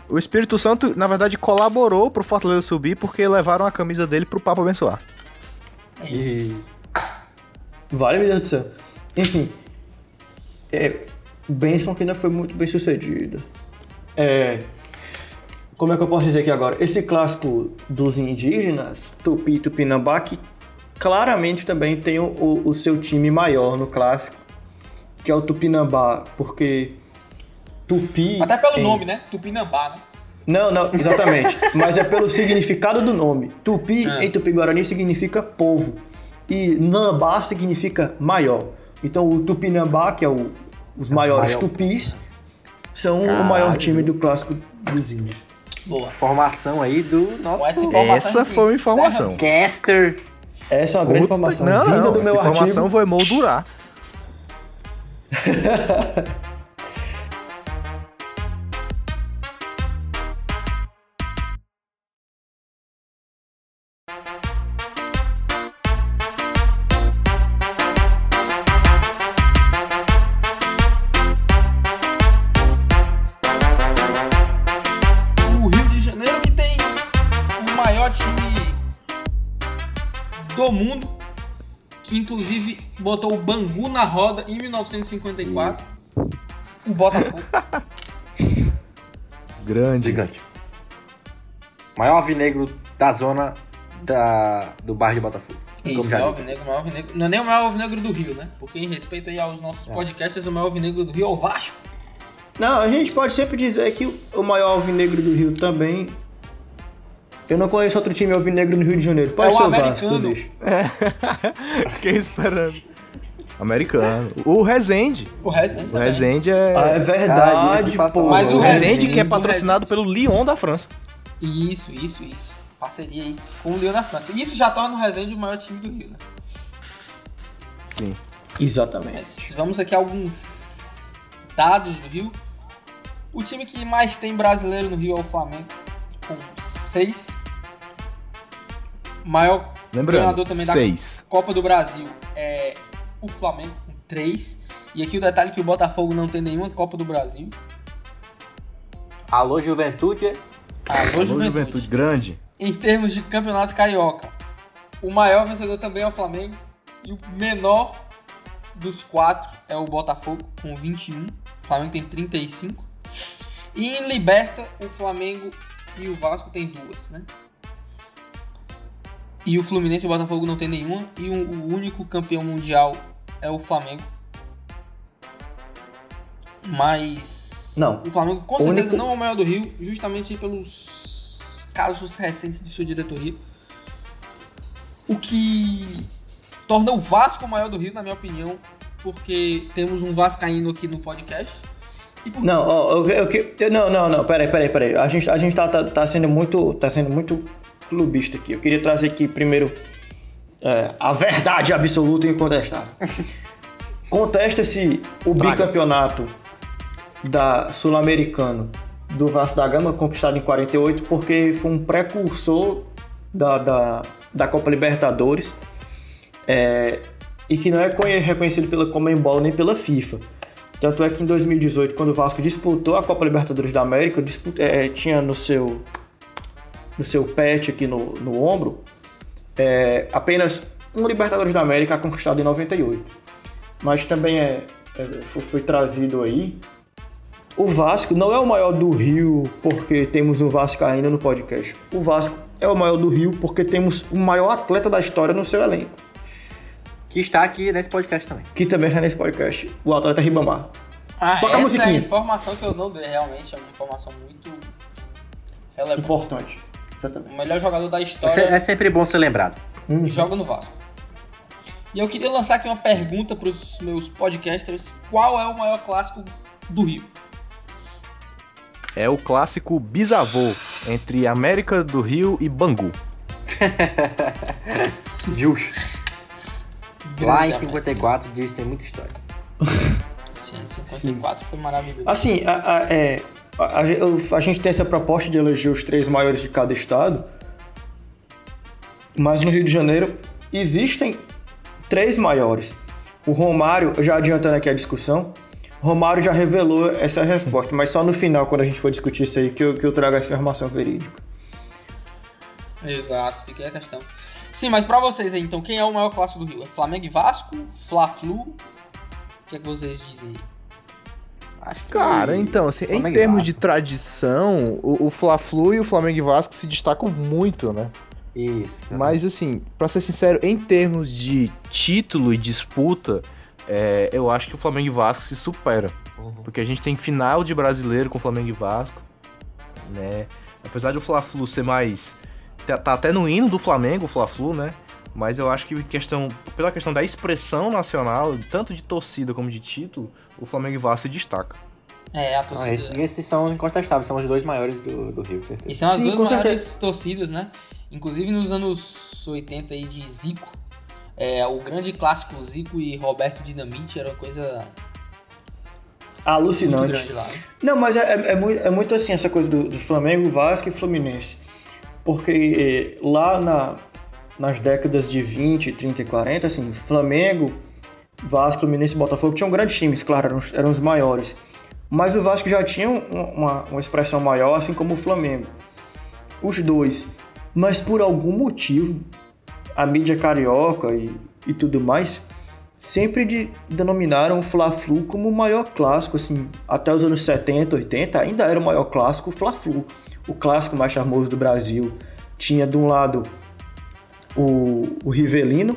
O, Es- o Espírito Santo, na verdade, colaborou pro Fortaleza subir porque levaram a camisa dele pro Papa abençoar. É isso. Vale, meu Deus do céu. Enfim, é, Benção que ainda foi muito bem sucedido. É, como é que eu posso dizer aqui agora? Esse clássico dos indígenas, Tupi e Tupinambá, que claramente também tem o, o- o seu time maior no clássico, que é o Tupinambá, porque Tupi... Até pelo em- nome, né? Tupinambá, né? Não, não, exatamente. Mas é pelo significado do nome. Tupi É. em Tupi-Guarani significa povo. E Nambá significa maior. Então o Tupinambá, que é o- os maiores maior. tupis, são o Caralho. maior time do clássico dos índios. Boa. Formação aí do nosso essa informação, Essa foi uma informação. caster. Essa é uma grande Puta- informação Não, vinda não, do meu essa informação artigo. foi moldurar. botou o Bangu na roda em 1954. O Botafogo. Grande. Gigante. Maior alvinegro da zona da, do bairro de Botafogo. Isso, o já maior alvinegro, o maior alvinegro. Não é nem o maior alvinegro do Rio, né? Porque em respeito aí aos nossos podcasts, o maior alvinegro do Rio é o Vasco. Não, a gente pode sempre dizer que o maior alvinegro do Rio também. Eu não conheço outro time alvinegro no Rio de Janeiro. Pode É o ser o Vasco, americano. eu deixo. Fiquei esperando. Americano. O Resende. O Resende O. Resende Ah, é é. verdade, de pô. Mas O Resende que é patrocinado pelo Lyon da França. Isso, isso, isso. Parceria aí com o Lyon da França. E isso já torna o Resende o maior time do Rio, né? Sim. Exatamente. Mas vamos aqui a alguns dados do Rio. O time que mais tem brasileiro no Rio é o Flamengo, com seis. Maior Lembrando, ganhador também da seis. Copa do Brasil é o Flamengo, com três. E aqui o detalhe que o Botafogo não tem nenhuma Copa do Brasil. Alô, Juventude. Alô, Alô, Juventude. Juventude grande. Em termos de campeonatos carioca, o maior vencedor também é o Flamengo. E o menor dos quatro é o Botafogo, com 21. O Flamengo tem 35. E em Liberta, o Flamengo e o Vasco tem duas, né? E o Fluminense e o Botafogo não tem nenhuma. E o, o único campeão mundial é o Flamengo. Mas. Não. O Flamengo com certeza único- não é o maior do Rio, justamente pelos casos recentes de sua diretoria. O que torna o Vasco o maior do Rio, na minha opinião, porque temos um Vascaíno aqui no podcast. Por... Não, ó, eu, eu- não, não, não, peraí, peraí, peraí. A gente, a gente tá, tá, tá sendo muito, tá sendo muito clubista aqui. Eu queria trazer aqui primeiro é, a verdade absoluta e incontestável. Contesta-se o Traga. bicampeonato da Sul-Americano do Vasco da Gama, conquistado em 48, porque foi um precursor da, da, da Copa Libertadores é, e que não é conhe- reconhecido pela Comembol nem pela FIFA. Tanto é que em 2018, quando o Vasco disputou a Copa Libertadores da América, dispu- é, tinha no seu, no seu pet aqui no, no ombro é, apenas um Libertadores da América conquistado em 98. Mas também é, é, foi, foi trazido aí. O Vasco não é o maior do Rio porque temos um Vascaíno no podcast. O Vasco é o maior do Rio porque temos o maior atleta da história no seu elenco, Que está aqui nesse podcast também. que também está nesse podcast, o atleta Ribamar. Ah, Toca a essa é informação que eu não dei, realmente é uma informação muito relevante. Importante. Exatamente. O melhor jogador da É, história é sempre bom ser lembrado. Hum. joga no Vasco. E eu queria lançar aqui uma pergunta para os meus podcasters: qual é o maior clássico do Rio? É o clássico bisavô entre América do Rio e Bangu. Justo. Lá em Grande 54 disso tem muita história. Sim, 54 foi maravilhoso. Assim, a, a- é, a, a a gente tem essa proposta de eleger os três maiores de cada estado, mas no Rio de Janeiro existem três maiores. O Romário, já adiantando aqui a discussão, Romário já revelou essa resposta, mas só no final, quando a gente for discutir isso aí, que eu, que eu trago a informação verídica. Exato, fica a questão. Sim, mas pra vocês aí, então, quem é o maior clássico do Rio? É Flamengo e Vasco? Fla-Flu? O que é que vocês dizem aí? Acho que. Cara, então, assim, em Flamengo e termos de tradição, o, o Fla-Flu e o Flamengo e Vasco se destacam muito, né? Isso. Mas assim, pra ser sincero, em termos de título e disputa, é, eu acho que o Flamengo e Vasco se supera. Uhum. Porque a gente tem final de brasileiro com Flamengo e Vasco, né? Apesar de o Fla-Flu ser mais. Tá, tá até no hino do Flamengo, o Fla-Flu, né? Mas eu acho que questão, pela questão da expressão nacional, tanto de torcida como de título, o Flamengo e Vasco se destaca. É, a Não, torcida. esses, esses são incontestáveis, são os dois maiores do, do Rio, certeza. E são as Sim, duas maiores certeza. torcidas, né? Inclusive nos anos 80 aí de Zico. É, o grande clássico Zico e Roberto Dinamite era uma coisa Alucinante. lá. né? Não, mas é, é, é muito, é muito assim essa coisa do, do Flamengo, Vasco e Fluminense. Porque eh, lá na, nas décadas de 20, 30 e 40, assim, Flamengo, Vasco, Fluminense e Botafogo tinham grandes times, claro, eram, os- eram os maiores. Mas o Vasco já tinha um- uma, uma expressão maior, assim como o Flamengo. Os dois. Mas por algum motivo, a mídia carioca e, e tudo mais sempre de- denominaram o Fla-Flu como o maior clássico, assim, até os anos 70, 80, ainda era o maior clássico o Fla-Flu, o clássico mais charmoso do Brasil. Tinha de um lado o, o Rivelino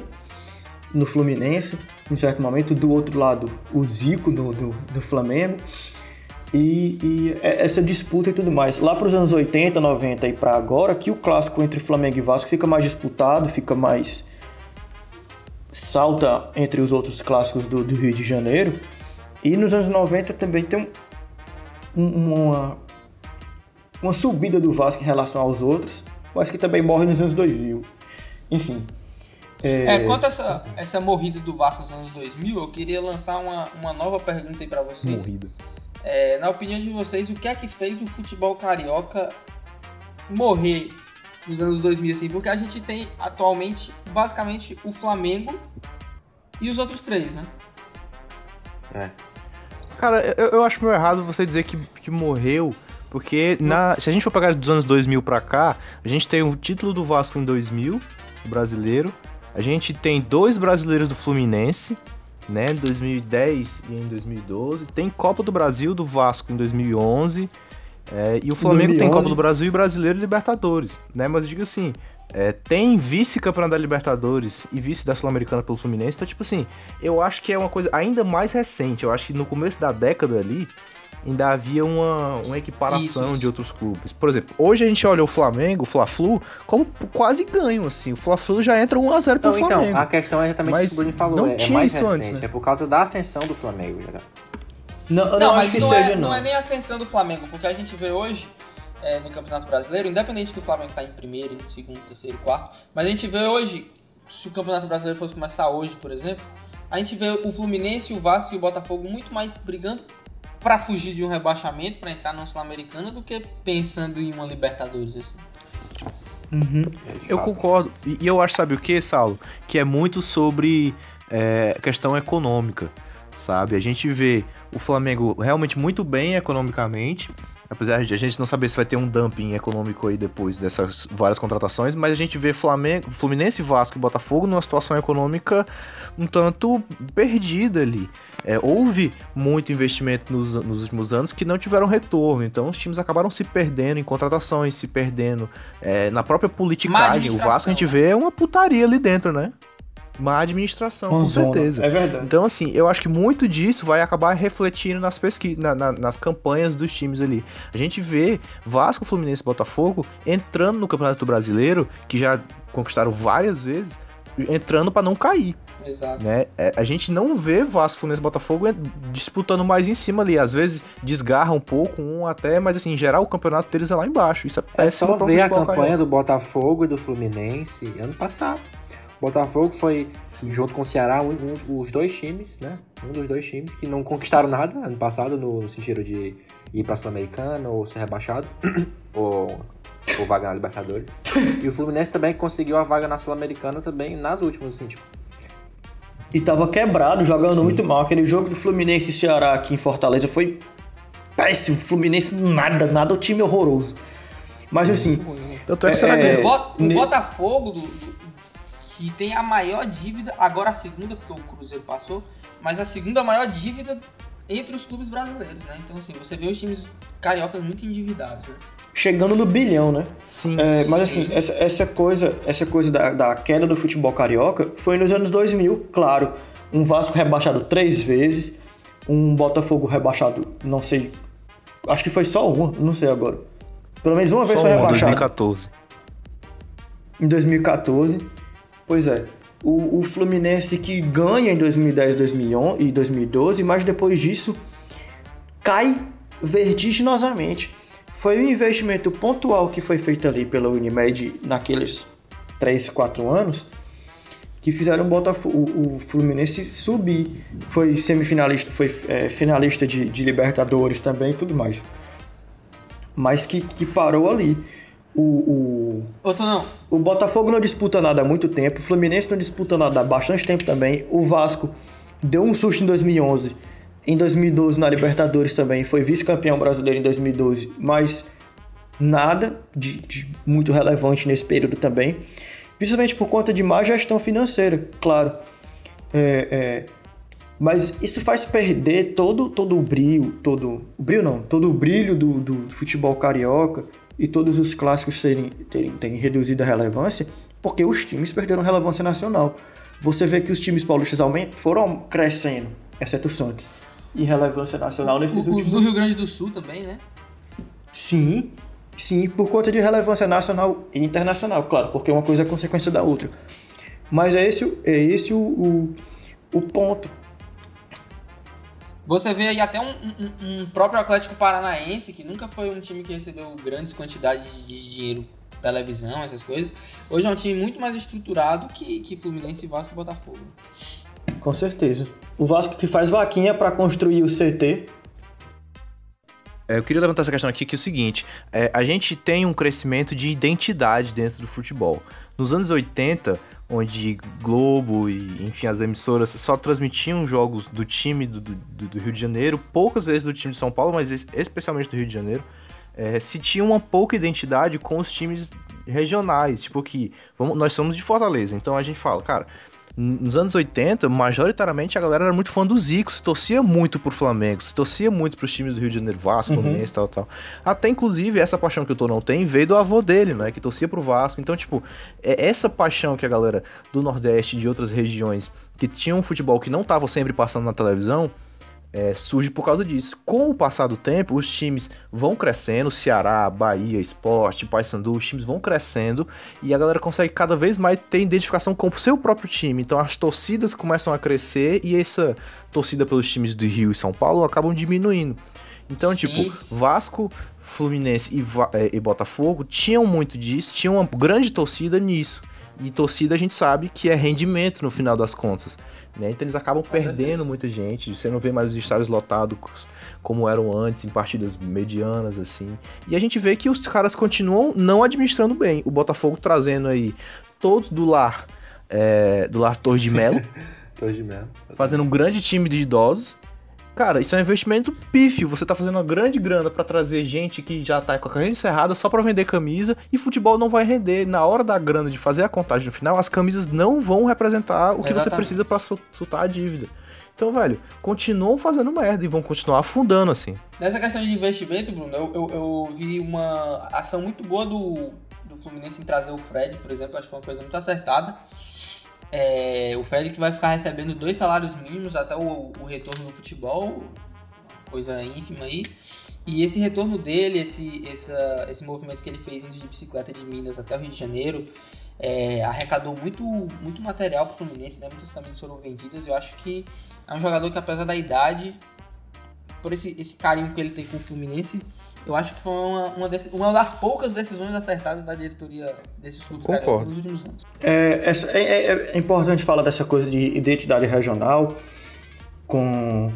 no Fluminense, em certo momento, do outro lado o Zico do, do, do Flamengo. E, e é- essa disputa e tudo mais. Lá para os anos 80, 90 e para agora, que o clássico entre Flamengo e Vasco fica mais disputado, fica mais salta entre os outros clássicos do, do Rio de Janeiro. E nos anos 90 também tem um- um- uma, uma subida do Vasco em relação aos outros, mas que também morre nos anos 2000. Enfim. É, quanto a essa, essa morrida do Vasco nos anos 2000, eu queria lançar uma, uma nova pergunta aí pra vocês. Morrida. É, na opinião de vocês, o que é que fez o futebol carioca morrer nos anos 2000, assim? Porque a gente tem atualmente, basicamente, o Flamengo e os outros três, né? É. Cara, eu, eu acho meio errado você dizer que, que morreu, porque na, se a gente for pegar dos anos 2000 pra cá, a gente tem o título do Vasco em 2000, o brasileiro, a gente tem dois brasileiros do Fluminense, né, em 2010 e em 2012, tem Copa do Brasil do Vasco em 2011, é, e o Flamengo tem 2011. Copa do Brasil e Brasileiro e Libertadores, né, mas eu digo assim, é, tem vice-campeonato da Libertadores e vice da Sul-Americana pelo Fluminense, então tipo assim, eu acho que é uma coisa ainda mais recente. Eu acho que no começo da década ali ainda havia uma, uma equiparação Isso, isso. de outros clubes. Por exemplo, hoje a gente olha o Flamengo, o Fla-Flu, como quase ganho, assim. O Fla-Flu já entra 1x0 pro então, Flamengo. a questão é exatamente Mas isso que o Bruno falou. não é, é tinha mais isso recente. antes, né? É por causa da ascensão do Flamengo. Já. Não, eu Não, não, mas não, seja, é, não. não é nem a ascensão do Flamengo, porque a gente vê hoje é, no Campeonato Brasileiro, independente do Flamengo estar em primeiro, em segundo, terceiro, quarto, mas a gente vê hoje, se o Campeonato Brasileiro fosse começar hoje, por exemplo, a gente vê o Fluminense, o Vasco e o Botafogo muito mais brigando pra fugir de um rebaixamento, pra entrar na Sul-Americana, do que pensando em uma Libertadores, assim. É, de Eu concordo. E, e eu acho, sabe o que, Saulo? Que é muito sobre é, questão econômica, sabe? A gente vê o Flamengo realmente muito bem economicamente, apesar de a gente não saber se vai ter um dumping econômico aí depois dessas várias contratações, mas a gente vê Flamengo, Fluminense, Vasco e Botafogo numa situação econômica um tanto perdida ali. É, houve muito investimento nos, nos últimos anos que não tiveram retorno, então os times acabaram se perdendo em contratações, se perdendo é, na própria politicagem. O Vasco a gente né? vê é uma putaria ali dentro, né? Má administração, Uma com zona. certeza. É verdade. Então, assim, eu acho que muito disso vai acabar refletindo nas pesquisas, na- na- nas campanhas dos times ali. A gente vê Vasco, Fluminense e Botafogo entrando no Campeonato Brasileiro, que já conquistaram várias vezes, entrando pra não cair. Exato. né? É, a gente não vê Vasco, Fluminense e Botafogo é, disputando mais em cima ali. Às vezes desgarra um pouco um até, mas assim, em geral o campeonato deles é lá embaixo. Isso é, É péssimo só ver a campanha carioca. do Botafogo e do Fluminense ano passado. O Botafogo foi, junto com o Ceará, um- um- os dois times, né? Um dos dois times que não conquistaram nada ano passado no, sentido de ir pra Sul-Americana ou ser rebaixado. ou, ou vaga na Libertadores. e o Fluminense também conseguiu a vaga na Sul-Americana também nas últimas, assim, tipo. E tava quebrado, jogando muito mal. Aquele jogo do Fluminense e Ceará aqui em Fortaleza foi péssimo. Fluminense nada, nada, o time horroroso. Mas assim, Tanto é que o É, Ceará é, ganhou. O Botafogo, do- do- que tem a maior dívida, agora a segunda, porque o Cruzeiro passou, mas a segunda maior dívida entre os clubes brasileiros, né? Então, assim, você vê os times cariocas muito endividados, né? chegando no bilhão, né? Sim. É, mas assim, essa, essa coisa, essa coisa da, da queda do futebol carioca foi nos anos 2000, claro. Um Vasco rebaixado três vezes, um Botafogo rebaixado, não sei, acho que foi só uma, não sei agora. Pelo menos uma vez Só foi um, rebaixado. 2014. em 2014. Pois é. O, o Fluminense que ganha em 2010 2011 e 2012, mas depois disso cai vertiginosamente. Foi um investimento pontual que foi feito ali pela Unimed naqueles 3, 4 anos que fizeram o, Botafogo, o, Fluminense subir. Foi semifinalista, foi é, finalista de, de Libertadores também e tudo mais. Mas que, que parou ali. O, o, Outro não. o Botafogo não disputa nada há muito tempo, o Fluminense não disputa nada há bastante tempo também. O Vasco deu um susto em 2011. Em 2012 na Libertadores também foi vice-campeão brasileiro em 2012, mas nada de, de muito relevante nesse período também, principalmente por conta de má gestão financeira, claro. É, é, mas isso faz perder todo, todo o brilho, todo o brilho não, todo o brilho do, do futebol carioca e todos os clássicos terem, terem, terem reduzido a relevância, porque os times perderam relevância nacional. Você vê que os times paulistas aumentam, foram crescendo, exceto o Santos, em relevância nacional nesses Os últimos do Rio Grande do Sul também, né? Sim, sim, por conta de relevância nacional e internacional, claro, porque uma coisa é consequência da outra. Mas é esse, é esse o, o, o ponto. Você vê aí até um, um- um próprio Atlético Paranaense, que nunca foi um time que recebeu grandes quantidades de dinheiro, televisão, essas coisas. Hoje é um time muito mais estruturado que, que Fluminense, Vasco e Botafogo. Com certeza. O Vasco que faz vaquinha para construir o CT. É, eu queria levantar essa questão aqui que é o seguinte: é, a gente tem um crescimento de identidade dentro do futebol. Nos anos 80, onde Globo e enfim as emissoras só transmitiam jogos do time do, do- do Rio de Janeiro, poucas vezes do time de São Paulo, mas es- especialmente do Rio de Janeiro, é, se tinha uma pouca identidade com os times regionais. Tipo que vamos, nós somos de Fortaleza, então a gente fala, cara, nos anos 80, majoritariamente a galera era muito fã do Zico, se torcia muito pro Flamengo, se torcia muito pros times do Rio de Janeiro, Vasco, Uhum. Fluminense, tal, tal. Até, inclusive, essa paixão que o Tonão tem veio do avô dele, né, que torcia pro Vasco. Então, tipo, é essa paixão que a galera do Nordeste e de outras regiões que tinham um futebol que não tava sempre passando na televisão, é, surge por causa disso. Com o passar do tempo, os times vão crescendo, Ceará, Bahia, Esporte, Paysandu, os times vão crescendo e a galera consegue cada vez mais ter identificação com o seu próprio time. Então as torcidas começam a crescer e essa torcida pelos times do Rio e São Paulo acabam diminuindo. Então, Sim. tipo, Vasco, Fluminense e, eh, e Botafogo tinham muito disso, tinham uma grande torcida nisso. E torcida a gente sabe que é rendimento no final das contas. Né? Então eles acabam perdendo certeza. muita gente. Você não vê mais os estádios lotados como eram antes, em partidas medianas, assim. E a gente vê que os caras continuam não administrando bem. O Botafogo trazendo aí todos do lar, é, do lar Torre de Melo, Tô de mesmo. fazendo um grande time de idosos. Cara, isso é um investimento pífio. Você tá fazendo uma grande grana pra trazer gente que já tá com a carreira encerrada só pra vender camisa e futebol não vai render. Na hora da grana de fazer a contagem no final, as camisas não vão representar o que você Exatamente. precisa pra su- soltar a dívida. Então, velho, continuam fazendo merda e vão continuar afundando assim. Nessa questão de investimento, Bruno, eu, eu, eu vi uma ação muito boa do, do Fluminense em trazer o Fred, por exemplo, acho que foi uma coisa muito acertada. É, o Fred que vai ficar recebendo dois salários mínimos até o, o retorno do futebol, coisa ínfima aí. E esse retorno dele, esse, essa, esse movimento que ele fez indo de bicicleta de Minas até o Rio de Janeiro, é, arrecadou muito, muito material pro Fluminense, né? Muitas camisas foram vendidas. Eu acho que é um jogador que, apesar da idade, por esse, esse carinho que ele tem com o Fluminense, eu acho que foi uma, uma, desse- uma das poucas decisões acertadas da diretoria desses clubes Concordo. nos últimos anos. É, essa- é- é- é importante falar dessa coisa de identidade regional com,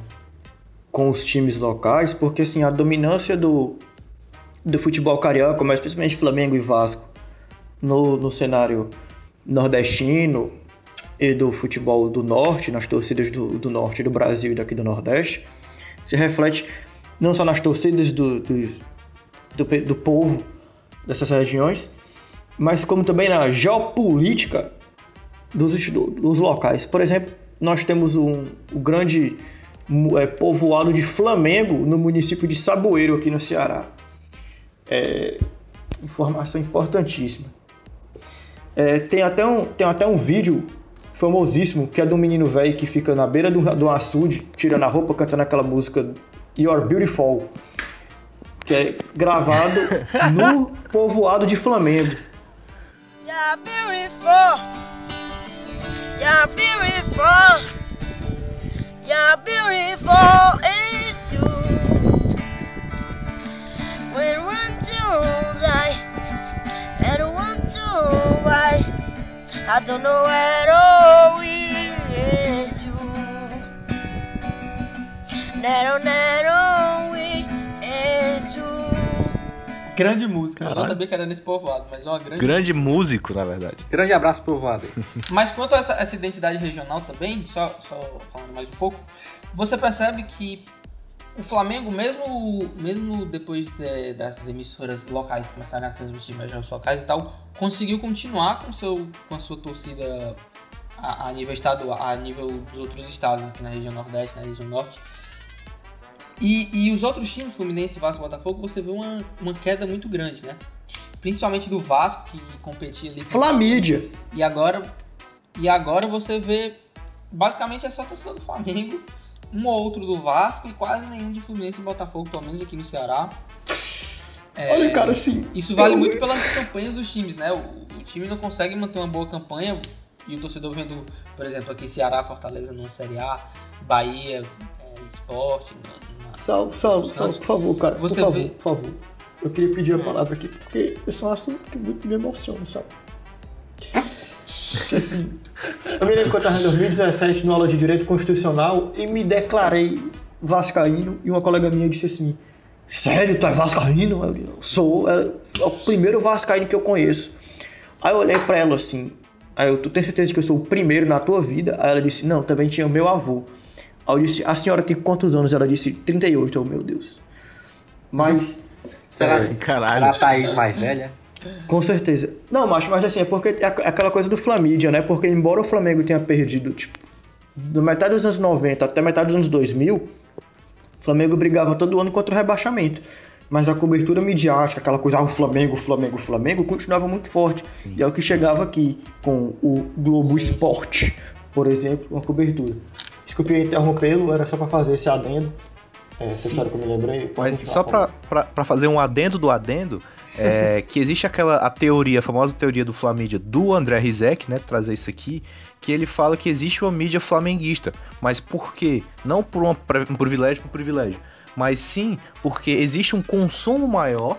com os times locais, porque assim, a dominância do, do futebol carioca, mas principalmente Flamengo e Vasco, no, no cenário nordestino e do futebol do norte, nas torcidas do, do norte do Brasil e daqui do Nordeste, se reflete não só nas torcidas do, do, do, do povo dessas regiões, mas como também na geopolítica dos, dos locais. Por exemplo, nós temos um, o grande é, povoado de Flamengo no município de Saboeiro, aqui no Ceará. É, informação importantíssima. É, tem, até um, tem até um vídeo famosíssimo que é de um menino velho que fica na beira do, do açude, tirando a roupa, cantando aquela música You're Beautiful, que é gravado no povoado de Flamengo. You're beautiful. You're beautiful. You're beautiful. It's true. When one to die and one to right, I don't know at all. It's true. Nero, nero, we. Grande música, eu não Caralho. sabia que era nesse povoado, mas é uma grande Grande músico, na verdade. Grande abraço pro Voado. Mas quanto a essa, essa identidade regional também, só, só falando mais um pouco, você percebe que o Flamengo, mesmo, mesmo depois de- dessas emissoras locais começarem a transmitir mais jogos locais e tal, conseguiu continuar com, seu, com a sua torcida a, a nível estadual, a nível dos outros estados aqui na região Nordeste, na região Norte. E, e os outros times, Fluminense, Vasco e Botafogo, você vê uma, uma queda muito grande, né? Principalmente do Vasco, que, que competia ali. Flamídia. e agora, e agora você vê basicamente é só torcida do Flamengo, um ou outro do Vasco e quase nenhum de Fluminense e Botafogo, pelo menos aqui no Ceará. É, Olha, cara, assim. Isso vale eu- muito pelas campanhas dos times, né? O, o time não consegue manter uma boa campanha e o torcedor vendo, por exemplo, aqui Ceará, Fortaleza numa Série A, Bahia, é, Esporte. Sal, Sal, Sal, por favor, cara. Por favor, vê- por favor. Eu queria pedir a palavra aqui, porque esse é um assunto que muito me emociona, sabe? Assim, eu me lembro que eu estava em 2017 no aula de Direito Constitucional e me declarei vascaíno e uma colega minha disse assim, sério, tu é vascaíno? Eu, eu sou, é, é o primeiro vascaíno que eu conheço. Aí eu olhei pra ela assim, aí eu, tu tem certeza que eu sou o primeiro na tua vida? Aí ela disse, não, também tinha o meu avô. Aí eu disse, a senhora tem quantos anos? Ela disse, 38, eu, meu Deus. Mas, Será Caralho. Era a Thaís mais velha? com certeza. Não, macho, mas assim, é porque é aqu- aquela coisa do Flamídia, né? Porque embora o Flamengo tenha perdido, tipo, da metade dos anos 90 até metade dos anos 2000, o Flamengo brigava todo ano contra o rebaixamento. Mas a cobertura midiática, aquela coisa, ah, o Flamengo, o Flamengo, o Flamengo, continuava muito forte. E é o que chegava aqui com o Globo Sim. Esporte, por exemplo, uma cobertura. Desculpe interrompê-lo, era só pra fazer esse adendo. É, essa Sim. história que eu me lembrei. Mas só pra fazer um adendo do adendo, é, que existe aquela a teoria, a famosa teoria do Flamídia do André Rizek, né? Trazer isso aqui, que ele fala que existe uma mídia flamenguista. Mas por quê? Não por um privilégio por privilégio, mas sim porque existe um consumo maior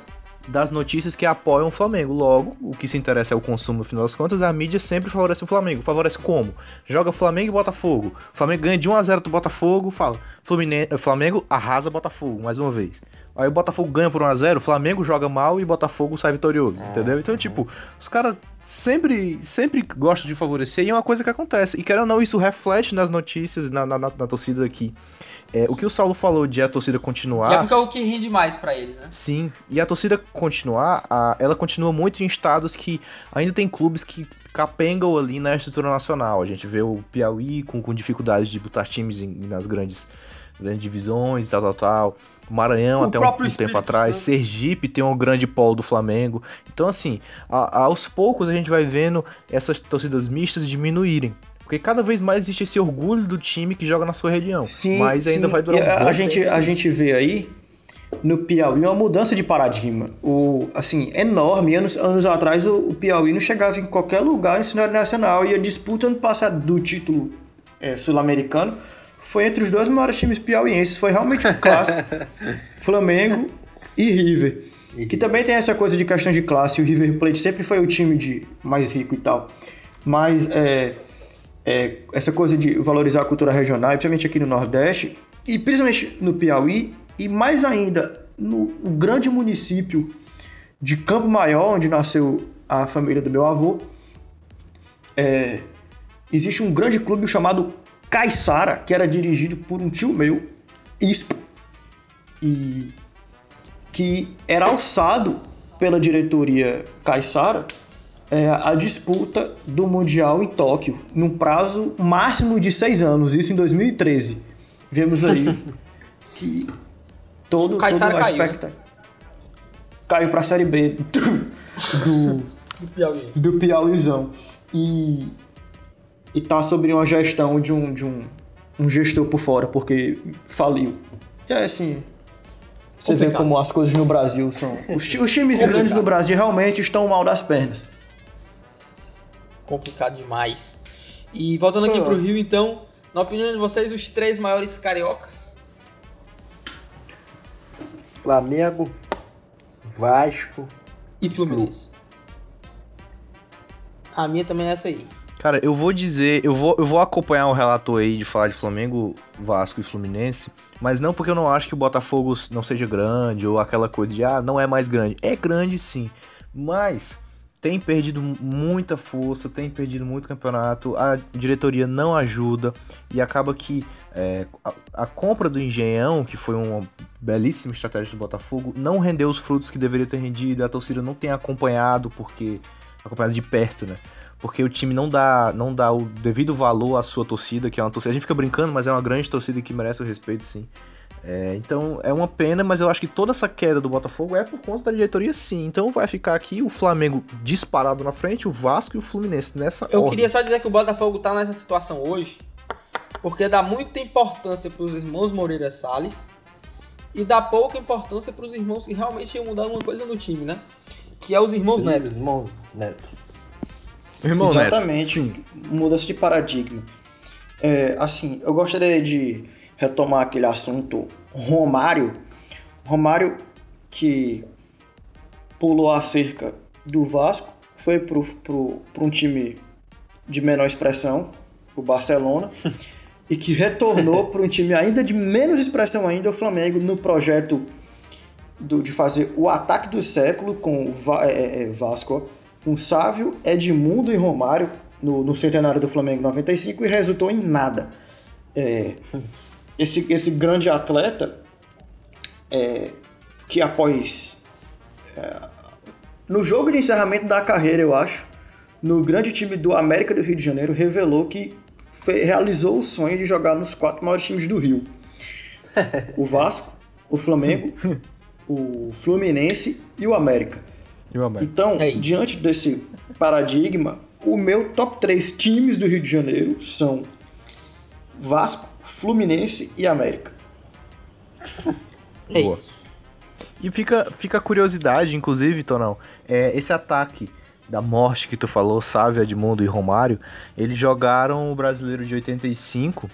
das notícias que apoiam o Flamengo. Logo, o que se interessa é o consumo, no final das contas, a mídia sempre favorece o Flamengo. Favorece como? Joga Flamengo e Botafogo. O Flamengo ganha de 1 a 0 do Botafogo, fala. Fluminense, Flamengo arrasa Botafogo, mais uma vez. Aí o Botafogo ganha por 1 a 0 o Flamengo joga mal e o Botafogo sai vitorioso, entendeu? Então, tipo, os caras sempre, sempre gostam de favorecer e é uma coisa que acontece. E querendo ou não, isso reflete nas notícias, na, na, na- na torcida aqui. É, o que o Saulo falou de a torcida continuar. E é porque é o que rende mais pra eles, né? Sim, e a torcida continuar, a- ela continua muito em estados que ainda tem clubes que capengam ali na estrutura nacional. A gente vê o Piauí com, com dificuldade de botar times em- nas grandes, grandes divisões e tal, tal, tal. Maranhão O até um, um tempo atrás, Santo. Sergipe tem um grande polo do Flamengo. Então, assim, a- aos poucos a gente vai vendo essas torcidas mistas diminuírem. Porque cada vez mais existe esse orgulho do time que joga na sua região. Sim, mas ainda sim. vai durar E um a, gente tempo. A gente vê aí no Piauí uma mudança de paradigma. O, assim, enorme. Anos, anos atrás o, o Piauí não chegava em qualquer lugar no cenário nacional e a disputa ano passado do título é, sul-americano foi entre os dois maiores times piauienses. Foi realmente um clássico. Flamengo e River. Que também tem essa coisa de questão de classe. O River Plate sempre foi o time de mais rico e tal. Mas é, é, essa coisa de valorizar a cultura regional, principalmente aqui no Nordeste, e principalmente no Piauí, e mais ainda no, grande município de Campo Maior, onde nasceu a família do meu avô, é, existe um grande clube chamado Caiçara, que era dirigido por um tio meu, Ispo, e que era alçado pela diretoria Caiçara é, a disputa do Mundial em Tóquio, num prazo máximo de seis anos, isso em 2013. Vemos aí que todo, O Caiçara todo caiu, né? aspecto caiu para a Série B do, Do Piauí. do Piauizão. E, e tá sobre uma gestão de um, de um, um gestor por fora, porque faliu. E é assim. Você vê Complicado. como as coisas no Brasil são. Os, os times Complicado. grandes no Brasil realmente estão mal das pernas. Complicado demais. E voltando aqui Ah. pro Rio, então, na opinião de vocês, os três maiores cariocas? Flamengo, Vasco. E Fluminense. A minha também é essa aí. Cara, eu vou dizer, eu vou, eu vou acompanhar o relator aí de falar de Flamengo, Vasco e Fluminense, mas não porque eu não acho que o Botafogo não seja grande ou aquela coisa de, ah, não é mais grande. É grande sim, mas tem perdido muita força, tem perdido muito campeonato, a diretoria não ajuda e acaba que é, a, a compra do Engenhão, que foi uma belíssima estratégia do Botafogo, não rendeu os frutos que deveria ter rendido, a torcida não tem acompanhado, porque acompanhado de perto, né? porque o time não dá, não dá o devido valor à sua torcida, que é uma torcida. A gente fica brincando, mas é uma grande torcida que merece o respeito, sim. É, então é uma pena, mas eu acho que toda essa queda do Botafogo é por conta da diretoria, sim. Então vai ficar aqui o Flamengo disparado na frente, o Vasco e o Fluminense nessa Eu ordem. queria só dizer que o Botafogo tá nessa situação hoje porque dá muita importância pros irmãos Moreira Salles e dá pouca importância pros irmãos que realmente iam mudar alguma coisa no time, né? Que é os irmãos Neto. Os irmãos Neto. Irmão Neto, Exatamente. sim. Mudança de paradigma. É, assim, eu gostaria de retomar aquele assunto Romário. Romário que pulou a cerca do Vasco, foi pro um time de menor expressão, o Barcelona, e que retornou para um time ainda de menos expressão ainda, o Flamengo, no projeto do- de fazer o ataque do século com o Va- é, é, Vasco, com Sávio, Edmundo e Romário no, no centenário do Flamengo 95 e resultou em nada. É, esse, esse grande atleta é, que após é, no jogo de encerramento da carreira, eu acho, no grande time do América do Rio de Janeiro, revelou que fe- realizou o sonho de jogar nos quatro maiores times do Rio: o Vasco, o Flamengo, o Fluminense e o América. E o América? Então, É diante desse paradigma, o meu top 3 times do Rio de Janeiro são Vasco, Fluminense e América. É Boa. isso. E fica, fica a curiosidade, inclusive, Tonão, é, esse ataque da morte que tu falou, Sávio, Edmundo e Romário, eles jogaram o brasileiro de 85,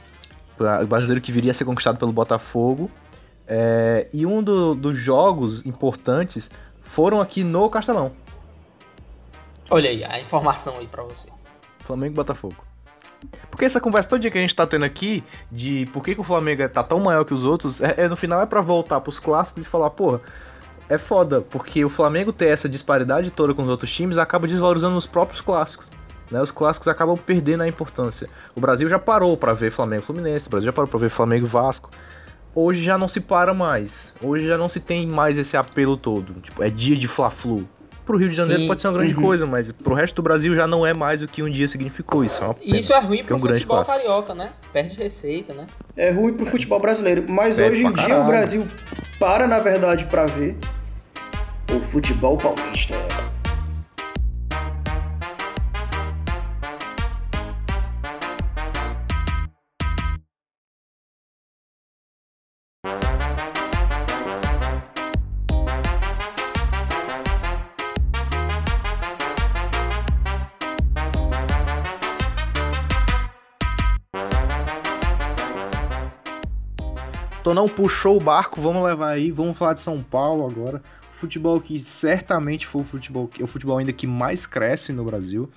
pra- o brasileiro que viria a ser conquistado pelo Botafogo, é, e um do- dos jogos importantes foram aqui no Castelão, Olha aí, a informação aí pra você. Flamengo e Botafogo. Porque essa conversa todo dia que a gente tá tendo aqui, de por que, que o Flamengo tá tão maior que os outros, é, é- no final é pra voltar pros clássicos e falar, porra, é foda, porque o Flamengo ter essa disparidade toda com os outros times acaba desvalorizando os próprios clássicos. Né? Os clássicos acabam perdendo a importância. O Brasil já parou pra ver Flamengo Fluminense, o Brasil já parou pra ver Flamengo Vasco. Hoje já não se para mais. Hoje já não se tem mais esse apelo todo. Tipo, é dia de Fla-Flu. Pro Rio de Janeiro Sim. pode ser uma grande coisa, mas pro resto do Brasil já não é mais o que um dia significou. Isso é E isso é ruim Que é pro um futebol clássico. carioca, né? Perde receita, né? É ruim pro futebol brasileiro, mas Perde hoje em dia caralho. o Brasil para, na verdade, pra ver o futebol paulista. Tonão puxou o barco, vamos levar aí, vamos falar de São Paulo agora. Futebol que certamente foi o futebol, o futebol ainda que mais cresce no Brasil.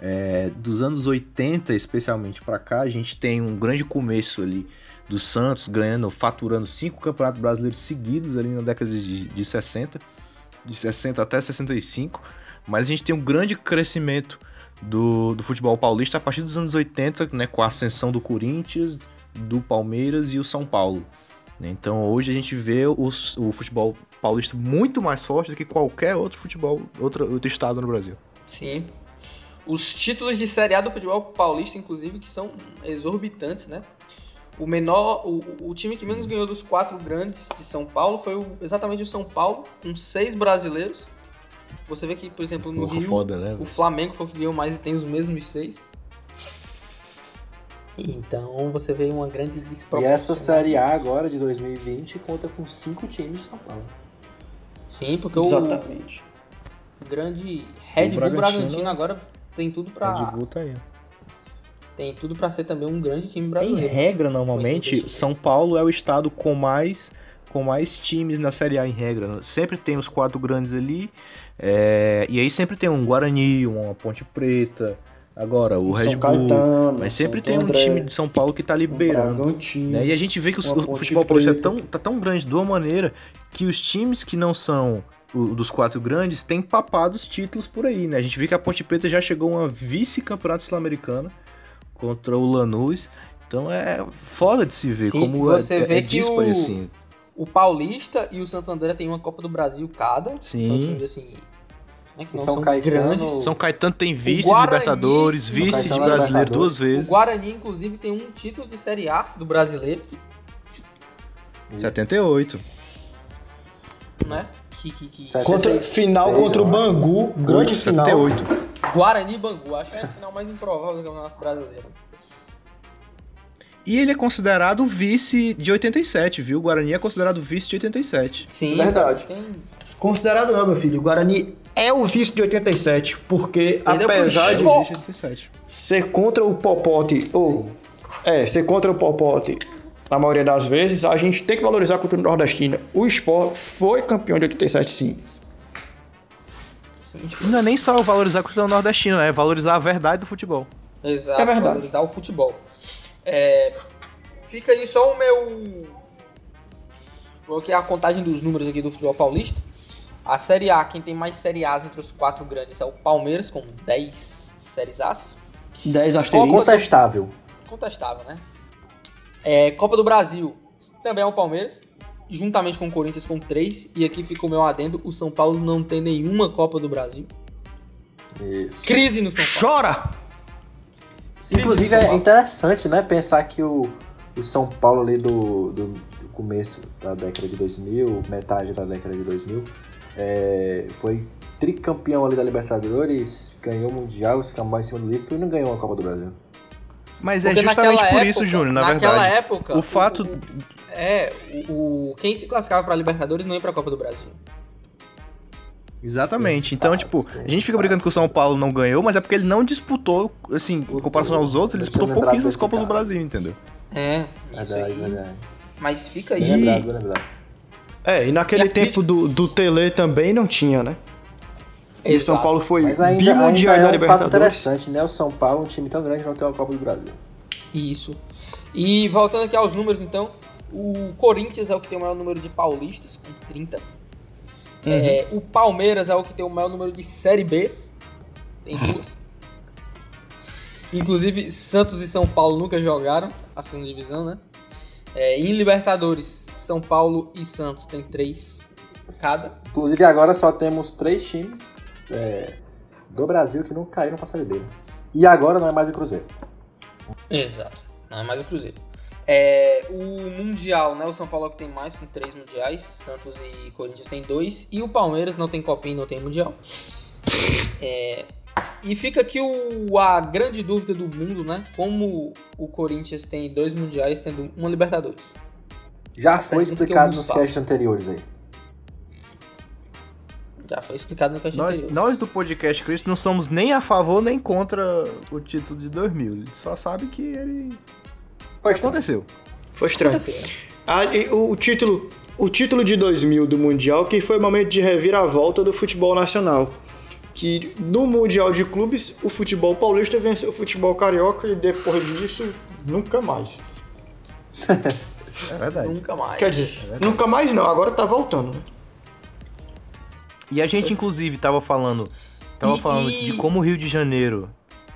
É, dos anos 80, especialmente para cá, a gente tem um grande começo ali do Santos ganhando, faturando cinco campeonatos brasileiros seguidos ali na década de, de 60, de 60 até 65. Mas a gente tem um grande crescimento do, do futebol paulista a partir dos anos 80, né, com a ascensão do Corinthians, do Palmeiras e o São Paulo. Né? Então hoje a gente vê os- o futebol paulista muito mais forte do que qualquer outro futebol, outro, outro estado no Brasil. Sim. Os títulos de Série A do futebol paulista, inclusive, que são exorbitantes, né? O menor, o, o time que menos ganhou dos quatro grandes de São Paulo foi o- exatamente o São Paulo, com seis brasileiros. Você vê que, por exemplo, no Porra, Rio, foda, né? o Flamengo foi o que ganhou mais e tem os mesmos seis. Então você vê uma grande E desproporção. essa Série A agora, de 2020, conta com cinco times de São Paulo. Sim, porque o, Exatamente. o grande Red Bull Bragantino- Bragantino agora tem tudo pra Red Bull tá aí. tem tudo para ser também um grande time Em brasileiro. regra, Com normalmente. São Paulo é o estado com mais com mais times na Série A em regra. Sempre tem os quatro grandes ali. é, e aí sempre tem um Guarani, uma Ponte Preta. Agora, o Red São Bull. Caetano, mas sempre Santo tem um André, time de São Paulo que tá liberando. Bragantino. né? E a gente vê que o, o futebol paulista é tão, tá tão grande de uma maneira que os times que não são o- dos quatro grandes têm papado os títulos por aí, né? A gente vê que a Ponte Preta já chegou a uma vice-campeonato sul-americana contra o Lanús. Então é foda de se ver Sim, como você é, vê é que o- assim. O Paulista e o Santo André tem uma Copa do Brasil cada. Sim. São times assim, né, São são Caetano- grandes. São Caetano tem vice Guarani- de Libertadores, vice de é brasileiro duas Libertadores. O vezes. Guarani inclusive tem um título de Série A do brasileiro, 78. né? Que, que, que... Sete- Contra, 76, final contra o. Bangu, grande Oito, final. 78. Guarani e Bangu, acho que é a final mais improvável do Campeonato Brasileiro. E ele é considerado vice de 87, viu? O Guarani é considerado vice de 87. Sim, Verdade. Tem... Considerado não, meu filho. O Guarani é o vice de 87, porque pro apesar. Vice de 87. ser contra o Popote, ou é, ser contra o Popote na maioria das vezes, a gente tem que valorizar a cultura nordestina. O Sport foi campeão de 87, sim. Sim, Não é nem só valorizar a cultura nordestina, né? É valorizar a verdade do futebol. Exato, É verdade. valorizar o futebol. É, fica aí só o meu. Coloquei a contagem dos números aqui do futebol paulista. A Série A, quem tem mais Série A's entre os quatro grandes é o Palmeiras, com 10 Séries A's. 10 asteriscos. Contestável. Contestável, né? É, Copa do Brasil também é o Palmeiras, juntamente com o Corinthians com 3. E aqui fica o meu adendo: o São Paulo não tem nenhuma Copa do Brasil. Isso. Crise no São Paulo. Chora! Crise Inclusive é Paulo. interessante, né? Pensar que o, o São Paulo ali do, do, do começo da década de 2000, metade da década de 2000, é, foi tricampeão ali da Libertadores, ganhou o Mundial, escambau em cima do Liverpool e não ganhou a Copa do Brasil. Mas é Porque justamente naquela por isso, época- Júnior, na naquela verdade. época, o fato. o- É, o, quem se classificava pra Libertadores não ia pra Copa do Brasil. Exatamente. Então, Fato, tipo, sim. a gente fica brincando que o São Paulo não ganhou, mas é porque ele não disputou, assim, em comparação aos outros, ele disputou pouquíssimas Copas do. Brasil, entendeu? É, isso Verdade, aí. verdade. Mas fica aí. lembrado, lembrado. É, e naquele E tempo do, do Tele também não tinha, né? E o São Exato. Paulo foi Mas ainda, ainda bimundial é da um fato Libertadores. interessante, né? O São Paulo, um time tão grande, não tem uma Copa do Brasil. Isso. E voltando aqui aos números, então, o Corinthians é o que tem o maior número de paulistas, com 30. É, o Palmeiras é o que tem o maior número de Série Bs, tem duas. Inclusive, Santos e São Paulo nunca jogaram a segunda divisão, né? É, em Libertadores, São Paulo e Santos tem três cada. Inclusive agora só temos três times é, do Brasil que não caíram pra Série B. E agora não é mais o Cruzeiro. Exato. Não é mais o Cruzeiro. É, o Mundial, né? O São Paulo é que tem mais, com três mundiais. Santos e Corinthians tem dois. E o Palmeiras não tem copinha, não tem mundial. É, e fica aqui o, a grande dúvida do mundo, né? Como o Corinthians tem dois mundiais, tendo uma Libertadores. Já foi que eu explicado nos casts anteriores aí. Já foi explicado no caixa Nós, anterior. nós do podcast Cristo não somos nem a favor nem contra o título de 2000. Ele só sabe que ele tá. aconteceu. Foi estranho. Aconteceu, né? Ah, e o, o título, o título de 2000 do Mundial que foi o momento de reviravolta do futebol nacional. Que no Mundial de Clubes, o futebol paulista venceu o futebol carioca e depois disso, nunca mais. É verdade. Nunca mais. Quer dizer, nunca mais não, agora tá voltando. né? E a gente, inclusive, tava falando, tava E- falando e- de como o Rio de Janeiro